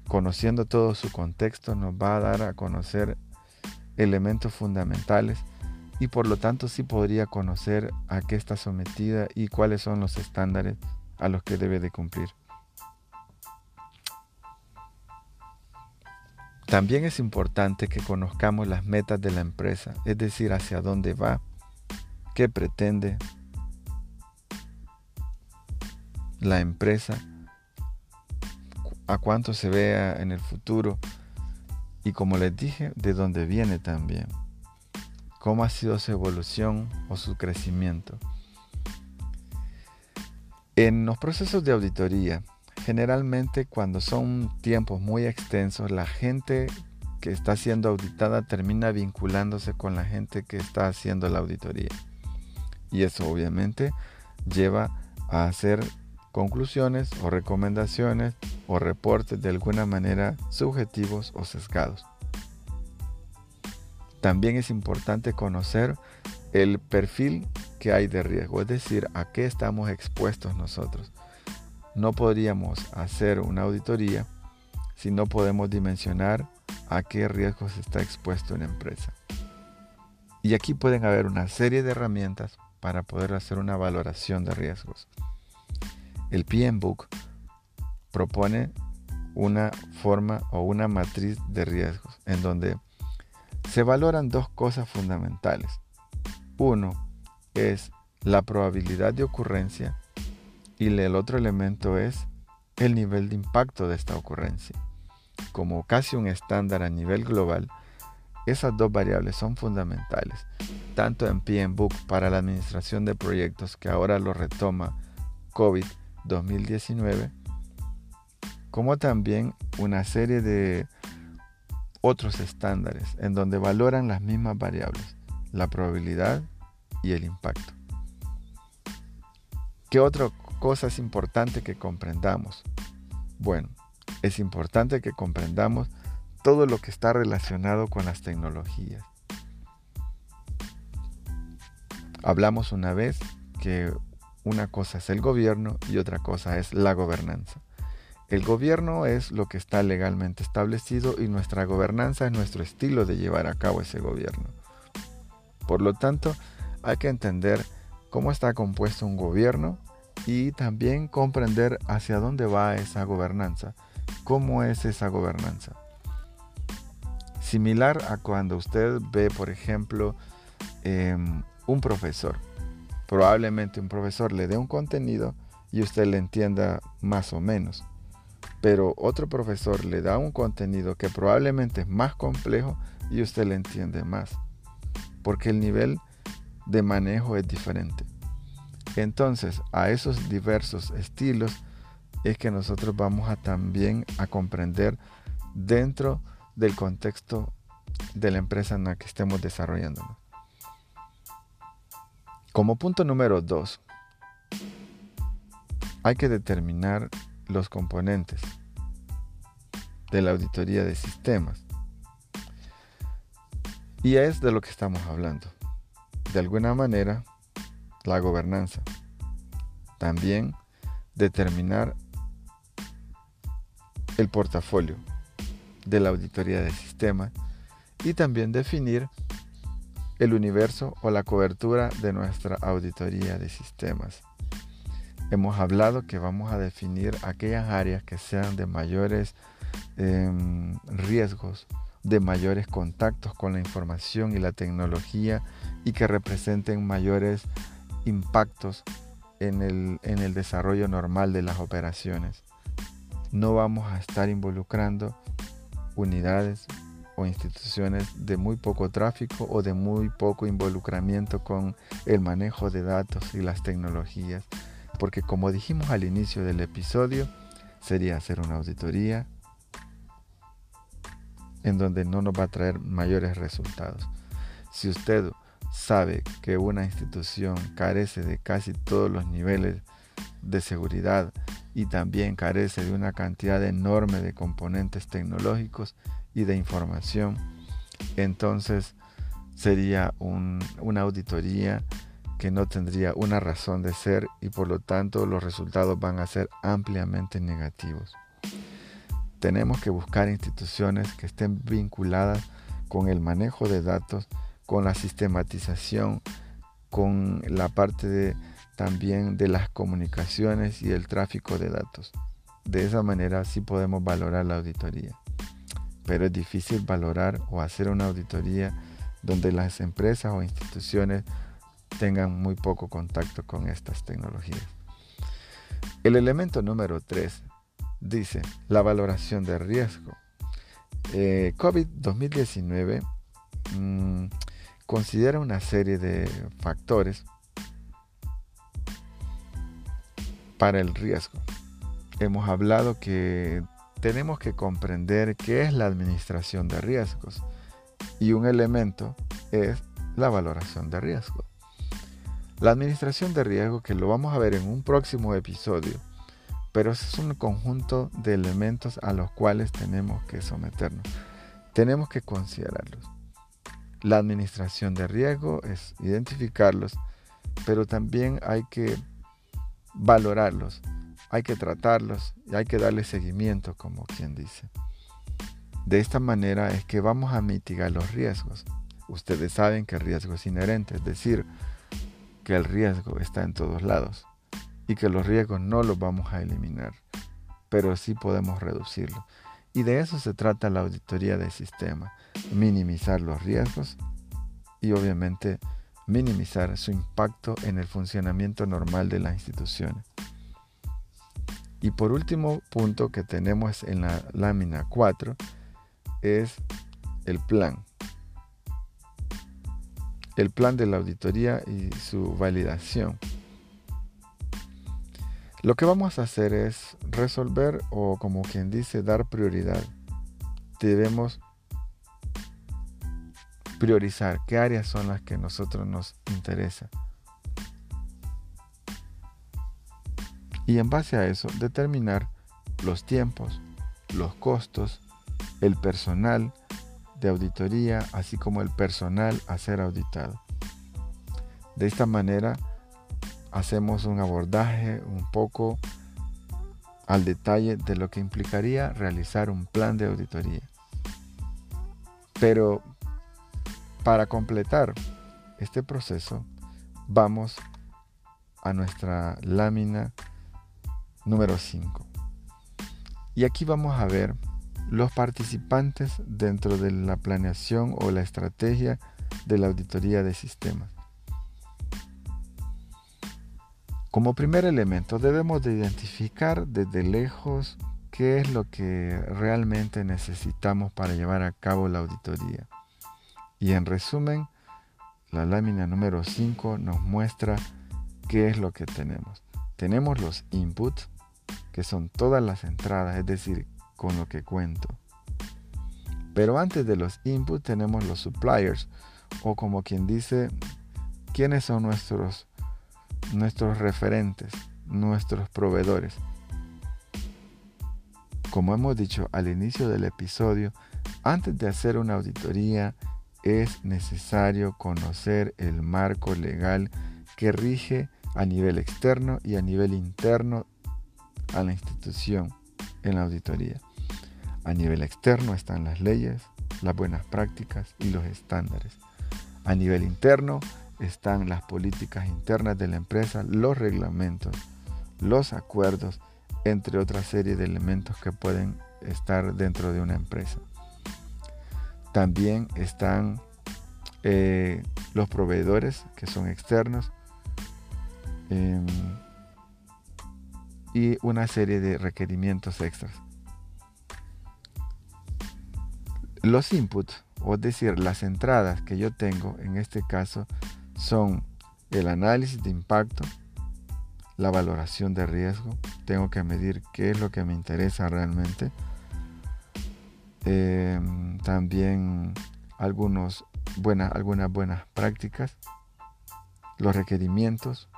Conociendo todo su contexto nos va a dar a conocer elementos fundamentales y por lo tanto sí podría conocer a qué está sometida y cuáles son los estándares a los que debe de cumplir. También es importante que conozcamos las metas de la empresa, es decir, hacia dónde va, qué pretende la empresa, a cuánto se vea en el futuro y como les dije, de dónde viene también, cómo ha sido su evolución o su crecimiento. En los procesos de auditoría, generalmente cuando son tiempos muy extensos, la gente que está siendo auditada termina vinculándose con la gente que está haciendo la auditoría. Y eso obviamente lleva a hacer conclusiones o recomendaciones o reportes de alguna manera subjetivos o sesgados. También es importante conocer el perfil que hay de riesgo, es decir, a qué estamos expuestos nosotros no podríamos hacer una auditoría si no podemos dimensionar a qué riesgos está expuesto una empresa. Y aquí pueden haber una serie de herramientas para poder hacer una valoración de riesgos. El PM propone una forma o una matriz de riesgos en donde se valoran dos cosas fundamentales. Uno es la probabilidad de ocurrencia y el otro elemento es el nivel de impacto de esta ocurrencia. Como casi un estándar a nivel global, Esas dos variables son fundamentales, tanto en PMBOK para la administración de proyectos que ahora lo retoma COVID 2019, como también una serie de otros estándares en donde valoran las mismas variables, la probabilidad y el impacto. ¿Qué otra cosa es importante que comprendamos? Bueno, es importante que comprendamos todo lo que está relacionado con las tecnologías. Hablamos una vez que una cosa es el gobierno y otra cosa es la gobernanza. El gobierno es lo que está legalmente establecido y nuestra gobernanza es nuestro estilo de llevar a cabo ese gobierno. Por lo tanto, hay que entender cómo está compuesto un gobierno y también comprender hacia dónde va esa gobernanza, cómo es esa gobernanza. Similar a cuando usted ve, por ejemplo, em, un profesor. Probablemente un profesor le dé un contenido y usted le entienda más o menos. Pero otro profesor le da un contenido que probablemente es más complejo y usted le entiende más. Porque el nivel de manejo es diferente. Entonces, a esos diversos estilos es que nosotros vamos a también a comprender dentro del contexto de la empresa en la que estemos desarrollándonos. Como punto número dos, hay que determinar los componentes de la auditoría de sistemas. Y es de lo que estamos hablando. De alguna manera, la gobernanza. También determinar el portafolio de la auditoría de sistemas y también definir el universo o la cobertura de nuestra auditoría de sistemas. Hemos hablado que vamos a definir aquellas áreas que sean de mayores em, riesgos, de mayores contactos con la información y la tecnología y que representen mayores impactos en el, en el desarrollo normal de las operaciones. No vamos a estar involucrando unidades o instituciones de muy poco tráfico o de muy poco involucramiento con el manejo de datos y las tecnologías, porque como dijimos al inicio del episodio, sería hacer una auditoría en donde no nos va a traer mayores resultados. Si usted sabe que una institución carece de casi todos los niveles de seguridad y también carece de una cantidad enorme de componentes tecnológicos y de información, entonces sería una auditoría que no tendría una razón de ser y por lo tanto los resultados van a ser ampliamente negativos. Tenemos que buscar instituciones que estén vinculadas con el manejo de datos con la sistematización, con la parte también de las comunicaciones y el tráfico de datos. De esa manera sí podemos valorar la auditoría. Pero es difícil valorar o hacer una auditoría donde las empresas o instituciones tengan muy poco contacto con estas tecnologías. El elemento número 3 dice la valoración de riesgo. Eh, COVID-2019 considera una serie de factores para el riesgo. Hemos hablado que tenemos que comprender qué es la administración de riesgos y un elemento es la valoración de riesgo. La administración de riesgo, que lo vamos a ver en un próximo episodio, pero es un conjunto de elementos a los cuales tenemos que someternos. Tenemos que considerarlos. La administración de riesgo es identificarlos, pero también hay que valorarlos, hay que tratarlos y hay que darle seguimiento, como quien dice. De esta manera es que vamos a mitigar los riesgos. Ustedes saben que el riesgo es inherente, es decir, que el riesgo está en todos lados y que los riesgos no los vamos a eliminar, pero sí podemos reducirlos. Y de eso se trata la auditoría del sistema, minimizar los riesgos y obviamente minimizar su impacto en el funcionamiento normal de las instituciones. Y por último punto que tenemos en la lámina 4 es el plan. el plan de la auditoría y su validación. Lo que vamos a hacer es resolver o como quien dice dar prioridad. Debemos priorizar qué áreas son las que nosotros nos interesa. Y en base a eso determinar los tiempos, los costos, el personal de auditoría, así como el personal a ser auditado. De esta manera hacemos un abordaje un poco al detalle de lo que implicaría realizar un plan de auditoría. Pero para completar este proceso, vamos a nuestra lámina número 5. Y aquí vamos a ver los participantes dentro de la planeación o la estrategia de la auditoría de sistemas. Como primer elemento debemos de identificar desde lejos qué es lo que realmente necesitamos para llevar a cabo la auditoría. Y en resumen, la lámina número 5 nos muestra qué es lo que tenemos. Tenemos los inputs, que son todas las entradas, es decir, con lo que cuento. Pero antes de los inputs tenemos los suppliers, o como quien dice, quiénes son nuestros nuestros referentes, nuestros proveedores. Como hemos dicho al inicio del episodio, antes de hacer una auditoría es necesario conocer el marco legal que rige a nivel externo y a nivel interno a la institución en la auditoría. A nivel externo están las leyes, las buenas prácticas y los estándares. A nivel interno están las políticas internas de la empresa, los reglamentos, los acuerdos, entre otra serie de elementos que pueden estar dentro de una empresa. También están eh, los proveedores que son externos em, y una serie de requerimientos extras. Los inputs, o es decir, las entradas que yo tengo en este caso, son el análisis de impacto, la valoración de riesgo, tengo que medir qué es lo que me interesa realmente, em, también algunas buenas prácticas, los requerimientos,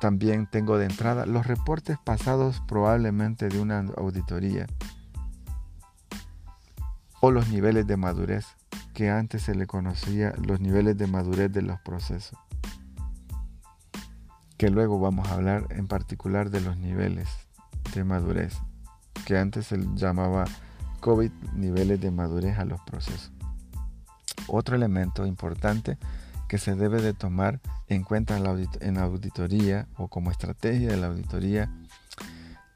también tengo de entrada los reportes pasados probablemente de una auditoría o los niveles de madurez que antes se le conocía los niveles de madurez de los procesos. Que luego vamos a hablar en particular de los niveles de madurez, que antes se llamaba COVID niveles de madurez a los procesos. Otro elemento importante que se debe de tomar en cuenta en la, auditoría o como estrategia de la auditoría,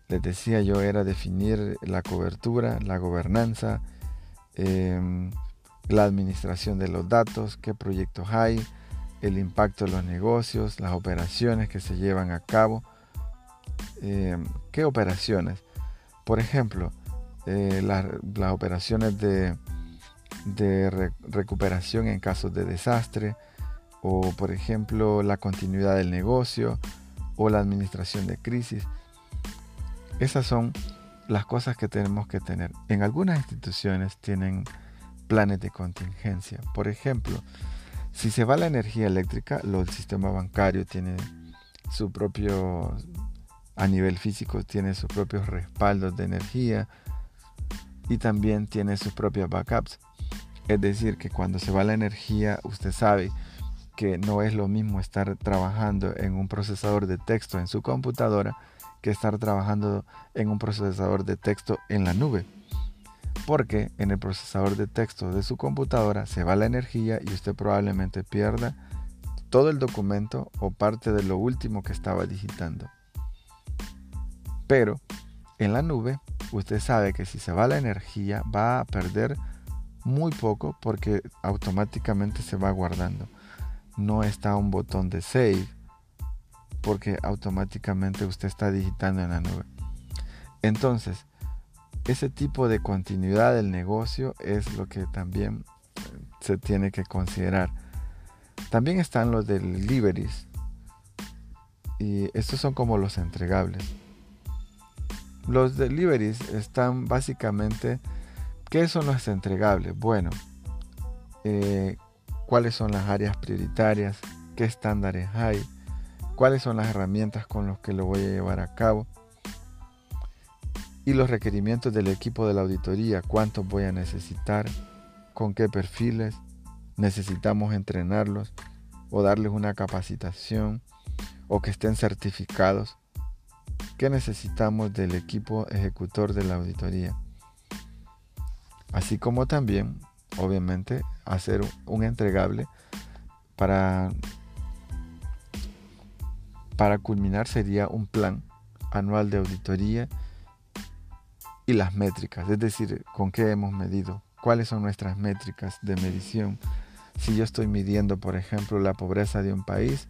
les decía yo, era definir la cobertura, la gobernanza, em, la administración de los datos, qué proyectos hay, el impacto de los negocios, las operaciones que se llevan a cabo. Eh, ¿Qué operaciones? Por ejemplo, eh, las operaciones de, recuperación en casos de desastre, o por ejemplo la continuidad del negocio, o la administración de crisis. Esas son las cosas que tenemos que tener. En algunas instituciones tienen planes de contingencia. Por ejemplo, si se va la energía eléctrica, el sistema bancario tiene su propio, a nivel físico, tiene sus propios respaldos de energía y también tiene sus propios backups. Es decir, que cuando se va la energía, usted sabe que no es lo mismo estar trabajando en un procesador de texto en su computadora que estar trabajando en un procesador de texto en la nube porque en el procesador de texto de su computadora se va la energía y usted probablemente pierda todo el documento o parte de lo último que estaba digitando. Pero en la nube usted sabe que si se va la energía va a perder muy poco porque automáticamente se va guardando. No está un botón de save porque automáticamente usted está digitando en la nube. Entonces, ese tipo de continuidad del negocio es lo que también eh, se tiene que considerar. También están los deliveries. Y estos son como los entregables. Los deliveries están básicamente... ¿Qué son los entregables? Bueno, eh, cuáles son las áreas prioritarias, qué estándares hay, cuáles son las herramientas con las que lo voy a llevar a cabo y los requerimientos del equipo de la auditoría, cuántos voy a necesitar, con qué perfiles, necesitamos entrenarlos o darles una capacitación o que estén certificados. ¿Qué necesitamos del equipo ejecutor de la auditoría? Así como también, obviamente, hacer un entregable para, para culminar sería un plan anual de auditoría las métricas, es decir, con qué hemos medido, cuáles son nuestras métricas de medición. Si yo estoy midiendo, por ejemplo, la pobreza de un país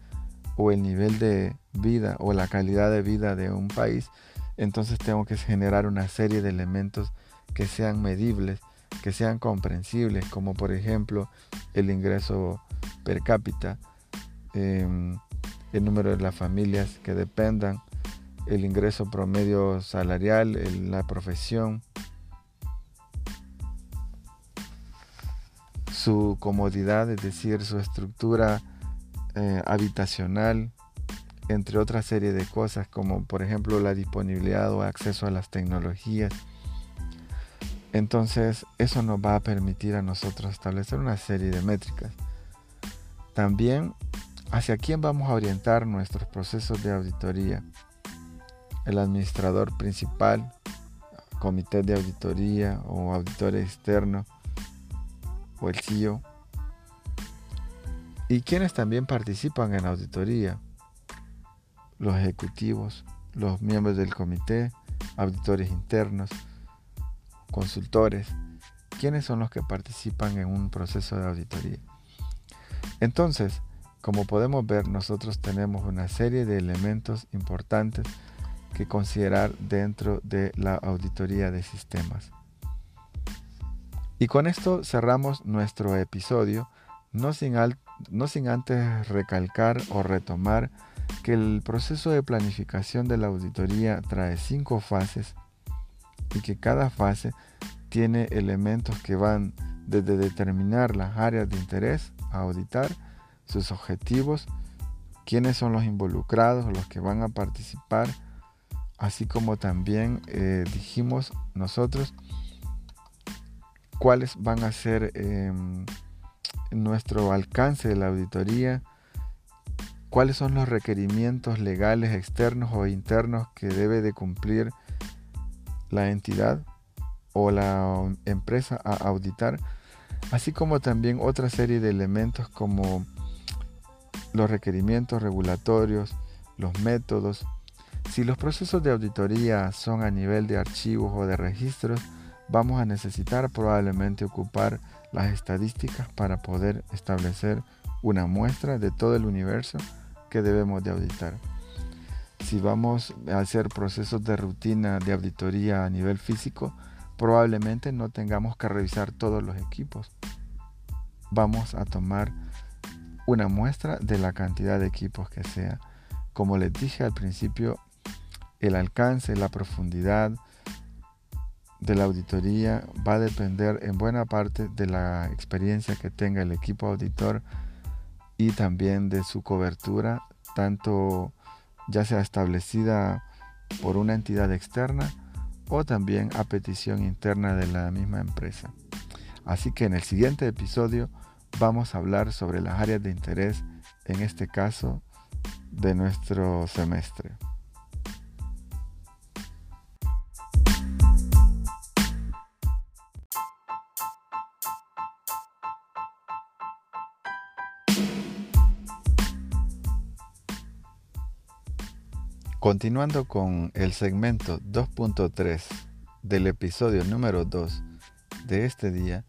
o el nivel de vida o la calidad de vida de un país, entonces tengo que generar una serie de elementos que sean medibles, que sean comprensibles, como por ejemplo el ingreso per cápita, em, el número de las familias que dependan, el ingreso promedio salarial, la profesión, su comodidad, es decir, su estructura eh, habitacional, entre otra serie de cosas como por ejemplo la disponibilidad o acceso a las tecnologías. Entonces eso nos va a permitir a nosotros establecer una serie de métricas. También hacia quién vamos a orientar nuestros procesos de auditoría el administrador principal, comité de auditoría o auditor externo o el CEO. Y quienes también participan en la auditoría, los ejecutivos, los miembros del comité, auditores internos, consultores, quienes son los que participan en un proceso de auditoría. Entonces, como podemos ver, nosotros tenemos una serie de elementos importantes que considerar dentro de la auditoría de sistemas. Y con esto cerramos nuestro episodio, no sin, no sin antes recalcar o retomar que el proceso de planificación de la auditoría trae cinco fases y que cada fase tiene elementos que van desde determinar las áreas de interés a auditar, sus objetivos, quiénes son los involucrados, los que van a participar, así como también eh, dijimos nosotros cuáles van a ser em, nuestro alcance de la auditoría, cuáles son los requerimientos legales externos o internos que debe de cumplir la entidad o la empresa a auditar, así como también otra serie de elementos como los requerimientos regulatorios, los métodos, si los procesos de auditoría son a nivel de archivos o de registros, vamos a necesitar probablemente ocupar las estadísticas para poder establecer una muestra de todo el universo que debemos de auditar. Si vamos a hacer procesos de rutina de auditoría a nivel físico, probablemente no tengamos que revisar todos los equipos. Vamos a tomar una muestra de la cantidad de equipos que sea. Como les dije al principio, el alcance, la profundidad de la auditoría va a depender en buena parte de la experiencia que tenga el equipo auditor y también de su cobertura, tanto ya sea establecida por una entidad externa o también a petición interna de la misma empresa. Así que en el siguiente episodio vamos a hablar sobre las áreas de interés, en este caso de nuestro semestre. Continuando con el segmento 2.3 del episodio número 2 de este día,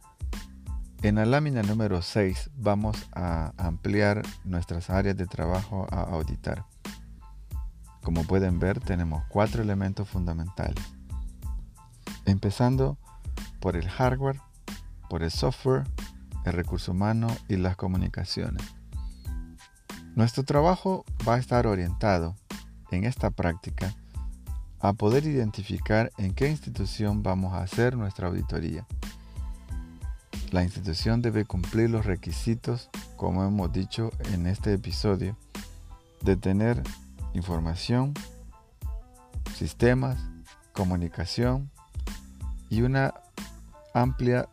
en la lámina número 6 vamos a ampliar nuestras áreas de trabajo a auditar. Como pueden ver, tenemos cuatro elementos fundamentales. Empezando por el hardware, por el software, el recurso humano y las comunicaciones. Nuestro trabajo va a estar orientado en esta práctica a poder identificar en qué institución vamos a hacer nuestra auditoría. La institución debe cumplir los requisitos, como hemos dicho en este episodio, de tener información, sistemas, comunicación y una amplia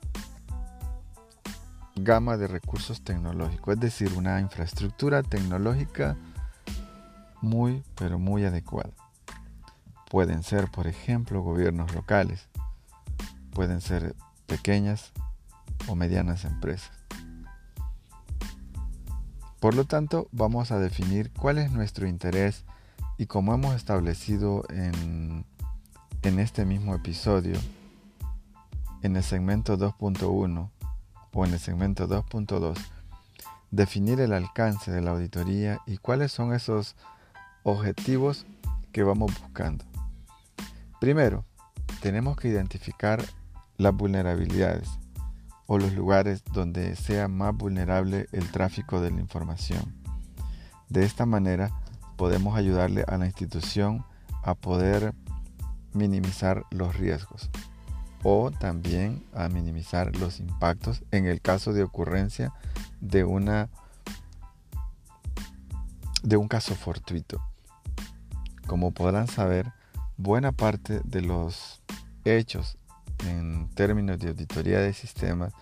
gama de recursos tecnológicos, es decir, una infraestructura tecnológica muy, pero muy adecuada. Pueden ser, por ejemplo, gobiernos locales, pueden ser pequeñas o medianas empresas. Por lo tanto, vamos a definir cuál es nuestro interés y como hemos establecido en, en este mismo episodio, en el segmento 2.1 o en el segmento 2.2, definir el alcance de la auditoría y cuáles son esos objetivos que vamos buscando. Primero, tenemos que identificar las vulnerabilidades o los lugares donde sea más vulnerable el tráfico de la información. De esta manera podemos ayudarle a la institución a poder minimizar los riesgos o también a minimizar los impactos en el caso de ocurrencia de una de un caso fortuito. Como podrán saber, buena parte de los hechos en términos de auditoría de sistemas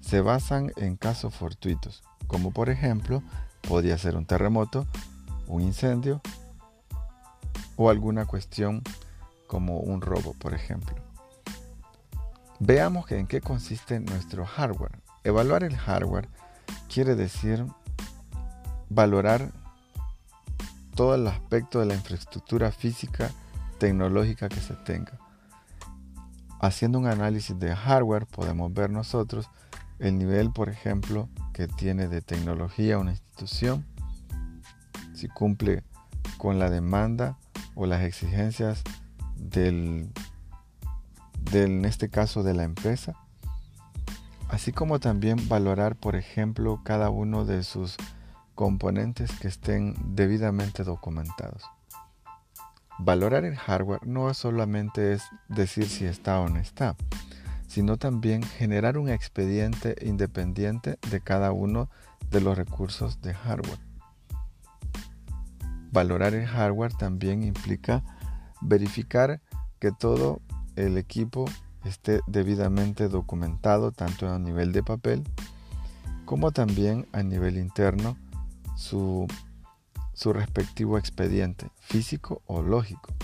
se basan en casos fortuitos, como por ejemplo podría ser un terremoto, un incendio o alguna cuestión como un robo, por ejemplo. Veamos en qué consiste nuestro hardware. Evaluar el hardware quiere decir valorar todo el aspecto de la infraestructura física tecnológica que se tenga. Haciendo un análisis de hardware podemos ver nosotros el nivel, por ejemplo, que tiene de tecnología una institución, si cumple con la demanda o las exigencias del en este caso de la empresa, así como también valorar, por ejemplo, cada uno de sus componentes que estén debidamente documentados. Valorar el hardware no solamente es decir si está o no está, sino también generar un expediente independiente de cada uno de los recursos de hardware. Valorar el hardware también implica verificar que todo el equipo esté debidamente documentado tanto a nivel de papel como también a nivel interno su, su respectivo expediente físico o lógico,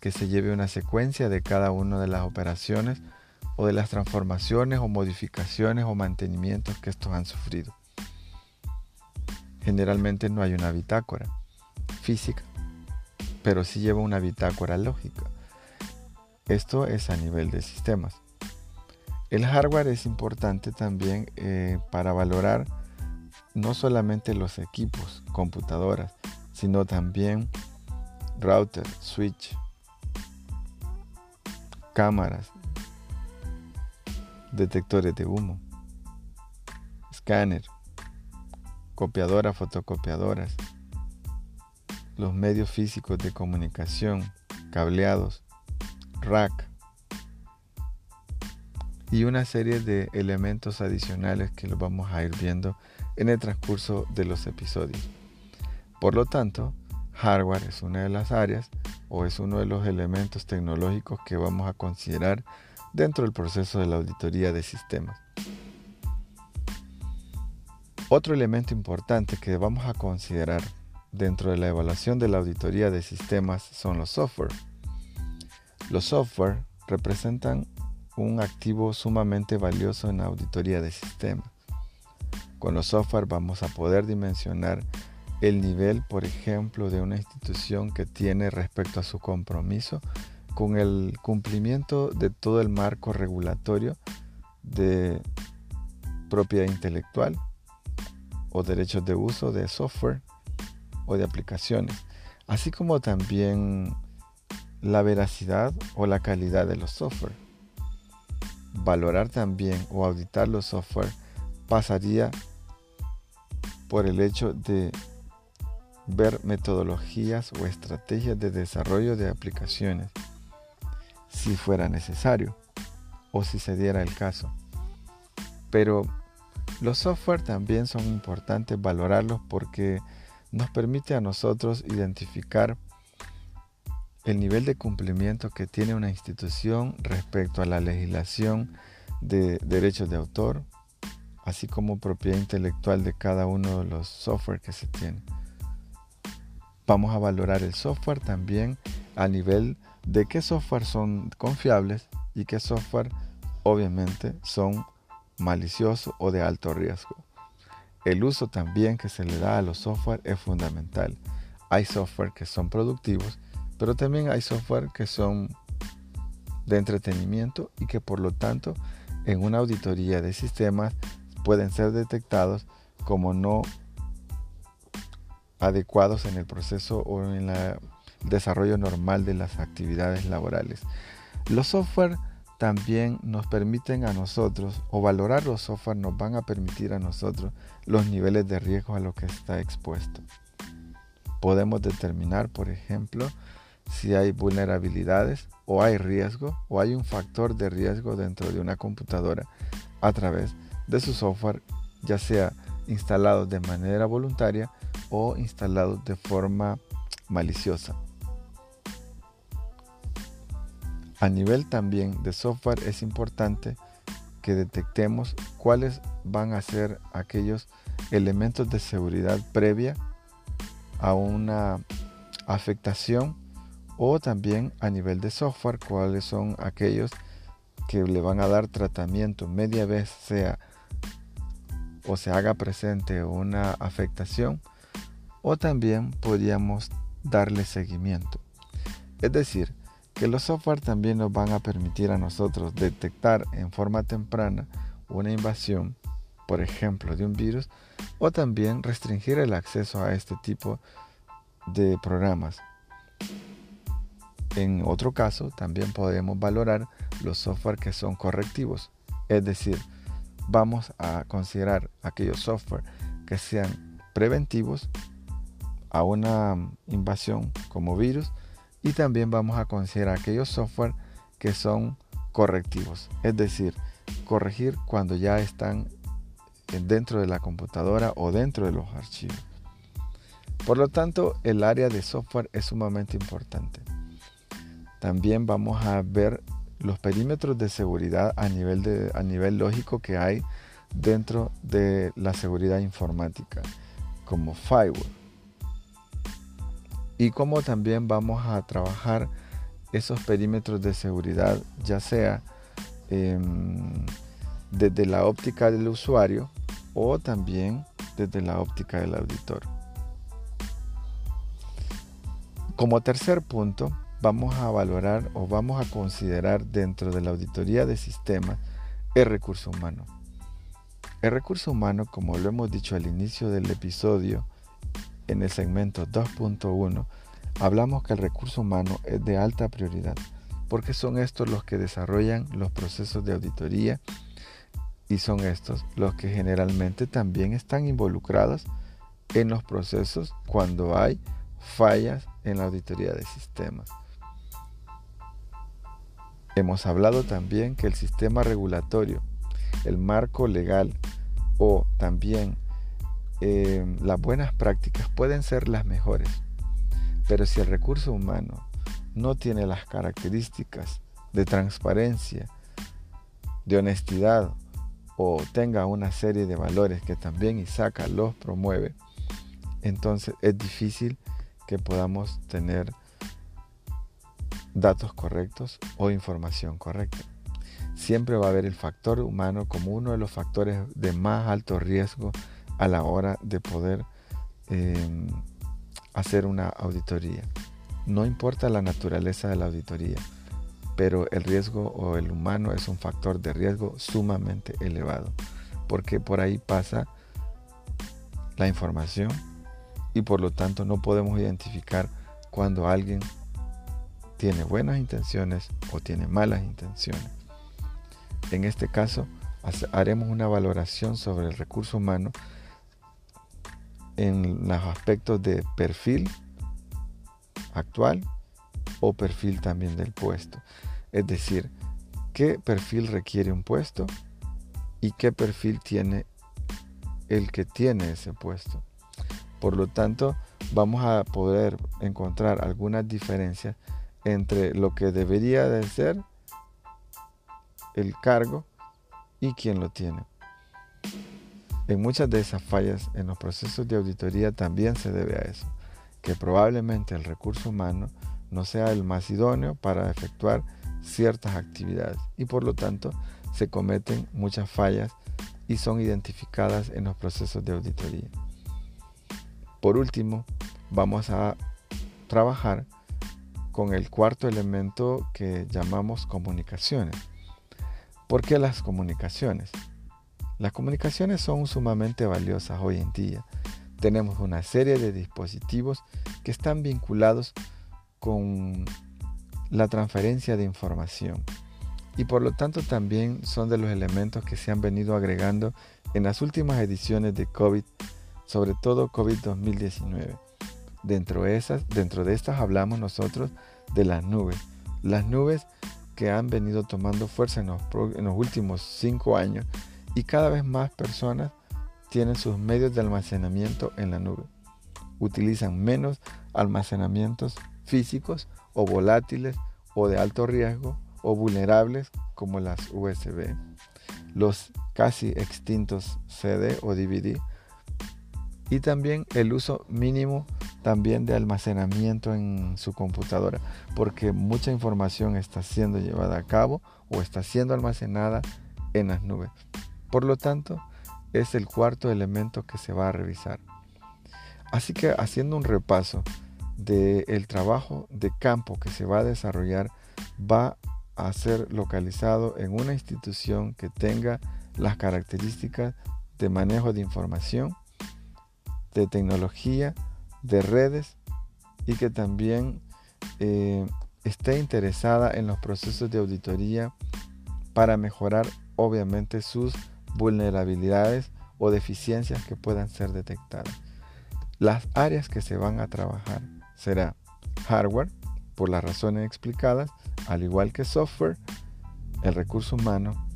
que se lleve una secuencia de cada una de las operaciones o de las transformaciones o modificaciones o mantenimientos que estos han sufrido. Generalmente no hay una bitácora física, pero sí lleva una bitácora lógica esto es a nivel de sistemas. El hardware es importante también eh, para valorar no solamente los equipos, computadoras, sino también router, switch, cámaras, detectores de humo, escáner, copiadoras, fotocopiadoras, los medios físicos de comunicación, cableados, rack y una serie de elementos adicionales que los vamos a ir viendo en el transcurso de los episodios. Por lo tanto, hardware es una de las áreas o es uno de los elementos tecnológicos que vamos a considerar dentro del proceso de la auditoría de sistemas. Otro elemento importante que vamos a considerar dentro de la evaluación de la auditoría de sistemas son los software. Los software representan un activo sumamente valioso en la auditoría de sistemas. Con los software vamos a poder dimensionar el nivel, por ejemplo, de una institución que tiene respecto a su compromiso con el cumplimiento de todo el marco regulatorio de propiedad intelectual o derechos de uso de software o de aplicaciones, así como también la veracidad o la calidad de los software. Valorar también o auditar los software pasaría por el hecho de ver metodologías o estrategias de desarrollo de aplicaciones, si fuera necesario o si se diera el caso. Pero los software también son importantes valorarlos porque nos permite a nosotros identificar el nivel de cumplimiento que tiene una institución respecto a la legislación de derechos de autor, así como propiedad intelectual de cada uno de los software que se tiene. Vamos a valorar el software también a nivel de qué software son confiables y qué software obviamente son maliciosos o de alto riesgo. El uso también que se le da a los software es fundamental. Hay software que son productivos, pero también hay software que son de entretenimiento y que por lo tanto en una auditoría de sistemas pueden ser detectados como no adecuados en el proceso o en el desarrollo normal de las actividades laborales. Los software también nos permiten a nosotros, o valorar los software nos van a permitir a nosotros los niveles de riesgo a los que está expuesto. Podemos determinar, por ejemplo, si hay vulnerabilidades o hay riesgo o hay un factor de riesgo dentro de una computadora a través de su software, ya sea instalado de manera voluntaria o instalado de forma maliciosa. A nivel también de software es importante que detectemos cuáles van a ser aquellos elementos de seguridad previa a una afectación o también a nivel de software cuáles son aquellos que le van a dar tratamiento media vez sea o se haga presente una afectación o también podríamos darle seguimiento. Es decir, que los software también nos van a permitir a nosotros detectar en forma temprana una invasión, por ejemplo, de un virus, o también restringir el acceso a este tipo de programas. En otro caso, también podemos valorar los software que son correctivos, es decir, vamos a considerar aquellos software que sean preventivos a una invasión como virus y también vamos a considerar aquellos software que son correctivos, es decir, corregir cuando ya están dentro de la computadora o dentro de los archivos. Por lo tanto, el área de software es sumamente importante. También vamos a ver los perímetros de seguridad a nivel, de, a nivel lógico que hay dentro de la seguridad informática, como firewall. Y como también vamos a trabajar esos perímetros de seguridad, ya sea em, desde la óptica del usuario o también desde la óptica del auditor. Como tercer punto, vamos a valorar o vamos a considerar dentro de la auditoría de sistemas el recurso humano. El recurso humano, como lo hemos dicho al inicio del episodio, en el segmento 2.1, hablamos que el recurso humano es de alta prioridad, porque son estos los que desarrollan los procesos de auditoría y son estos los que generalmente también están involucrados en los procesos cuando hay fallas en la auditoría de sistemas. Hemos hablado también que el sistema regulatorio, el marco legal o también eh, las buenas prácticas pueden ser las mejores, pero si el recurso humano no tiene las características de transparencia, de honestidad o tenga una serie de valores que también ISACA los promueve, entonces es difícil que podamos tener datos correctos o información correcta. Siempre va a haber el factor humano como uno de los factores de más alto riesgo a la hora de poder em, hacer una auditoría. No importa la naturaleza de la auditoría, pero el riesgo o el humano es un factor de riesgo sumamente elevado, porque por ahí pasa la información y por lo tanto no podemos identificar cuando alguien tiene buenas intenciones o tiene malas intenciones. En este caso, haremos una valoración sobre el recurso humano en los aspectos de perfil actual o perfil también del puesto. Es decir, qué perfil requiere un puesto y qué perfil tiene el que tiene ese puesto. Por lo tanto, vamos a poder encontrar algunas diferencias entre lo que debería de ser el cargo y quien lo tiene. En muchas de esas fallas en los procesos de auditoría también se debe a eso, que probablemente el recurso humano no sea el más idóneo para efectuar ciertas actividades y por lo tanto se cometen muchas fallas y son identificadas en los procesos de auditoría. Por último, vamos a trabajar con el cuarto elemento que llamamos comunicaciones. ¿Por qué las comunicaciones? Las comunicaciones son sumamente valiosas hoy en día. Tenemos una serie de dispositivos que están vinculados con la transferencia de información y por lo tanto también son de los elementos que se han venido agregando en las últimas ediciones de COVID, sobre todo COVID 2019. Dentro de, estas hablamos nosotros de las nubes. Las nubes que han venido tomando fuerza en los, en los últimos cinco años y cada vez más personas tienen sus medios de almacenamiento en la nube. Utilizan menos almacenamientos físicos o volátiles o de alto riesgo o vulnerables como las USB, los casi extintos CD o DVD y también el uso mínimo también de almacenamiento en su computadora porque mucha información está siendo llevada a cabo o está siendo almacenada en las nubes. Por lo tanto, es el cuarto elemento que se va a revisar. Así que haciendo un repaso del trabajo de campo que se va a desarrollar, va a ser localizado en una institución que tenga las características de manejo de información, de tecnología, de redes y que también eh, esté interesada en los procesos de auditoría para mejorar obviamente sus vulnerabilidades o deficiencias que puedan ser detectadas. Las áreas que se van a trabajar será hardware, por las razones explicadas, al igual que software, el recurso humano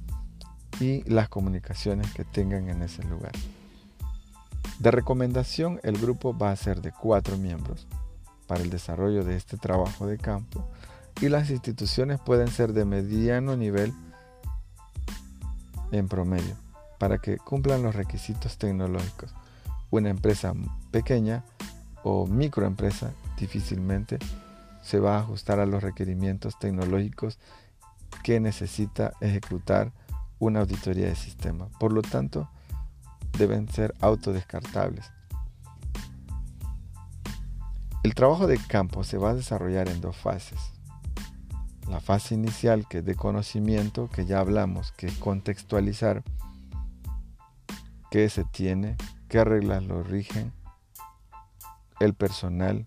y las comunicaciones que tengan en ese lugar. De recomendación, el grupo va a ser de cuatro miembros para el desarrollo de este trabajo de campo y las instituciones pueden ser de mediano nivel en promedio para que cumplan los requisitos tecnológicos. Una empresa pequeña o microempresa difícilmente se va a ajustar a los requerimientos tecnológicos que necesita ejecutar una auditoría de sistema. Por lo tanto, deben ser autodescartables. El trabajo de campo se va a desarrollar en dos fases. La fase inicial, que es de conocimiento, que ya hablamos, que es contextualizar qué se tiene, qué reglas lo rigen, el personal,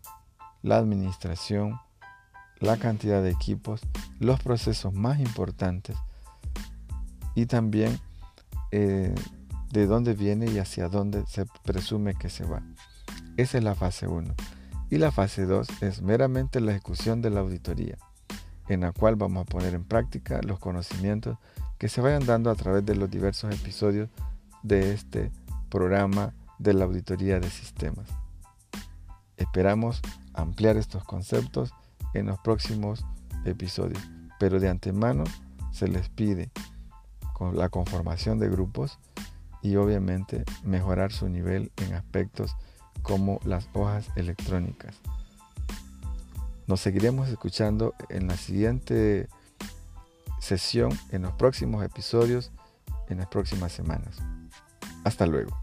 la administración, la cantidad de equipos, los procesos más importantes y también eh, de dónde viene y hacia dónde se presume que se va. Esa es la fase 1. Y la fase 2 es meramente la ejecución de la auditoría, en la cual vamos a poner en práctica los conocimientos que se vayan dando a través de los diversos episodios de este programa de la auditoría de sistemas. Esperamos ampliar estos conceptos en los próximos episodios, pero de antemano se les pide con la conformación de grupos y obviamente mejorar su nivel en aspectos como las hojas electrónicas. Nos seguiremos escuchando en la siguiente sesión, en los próximos episodios, en las próximas semanas. Hasta luego.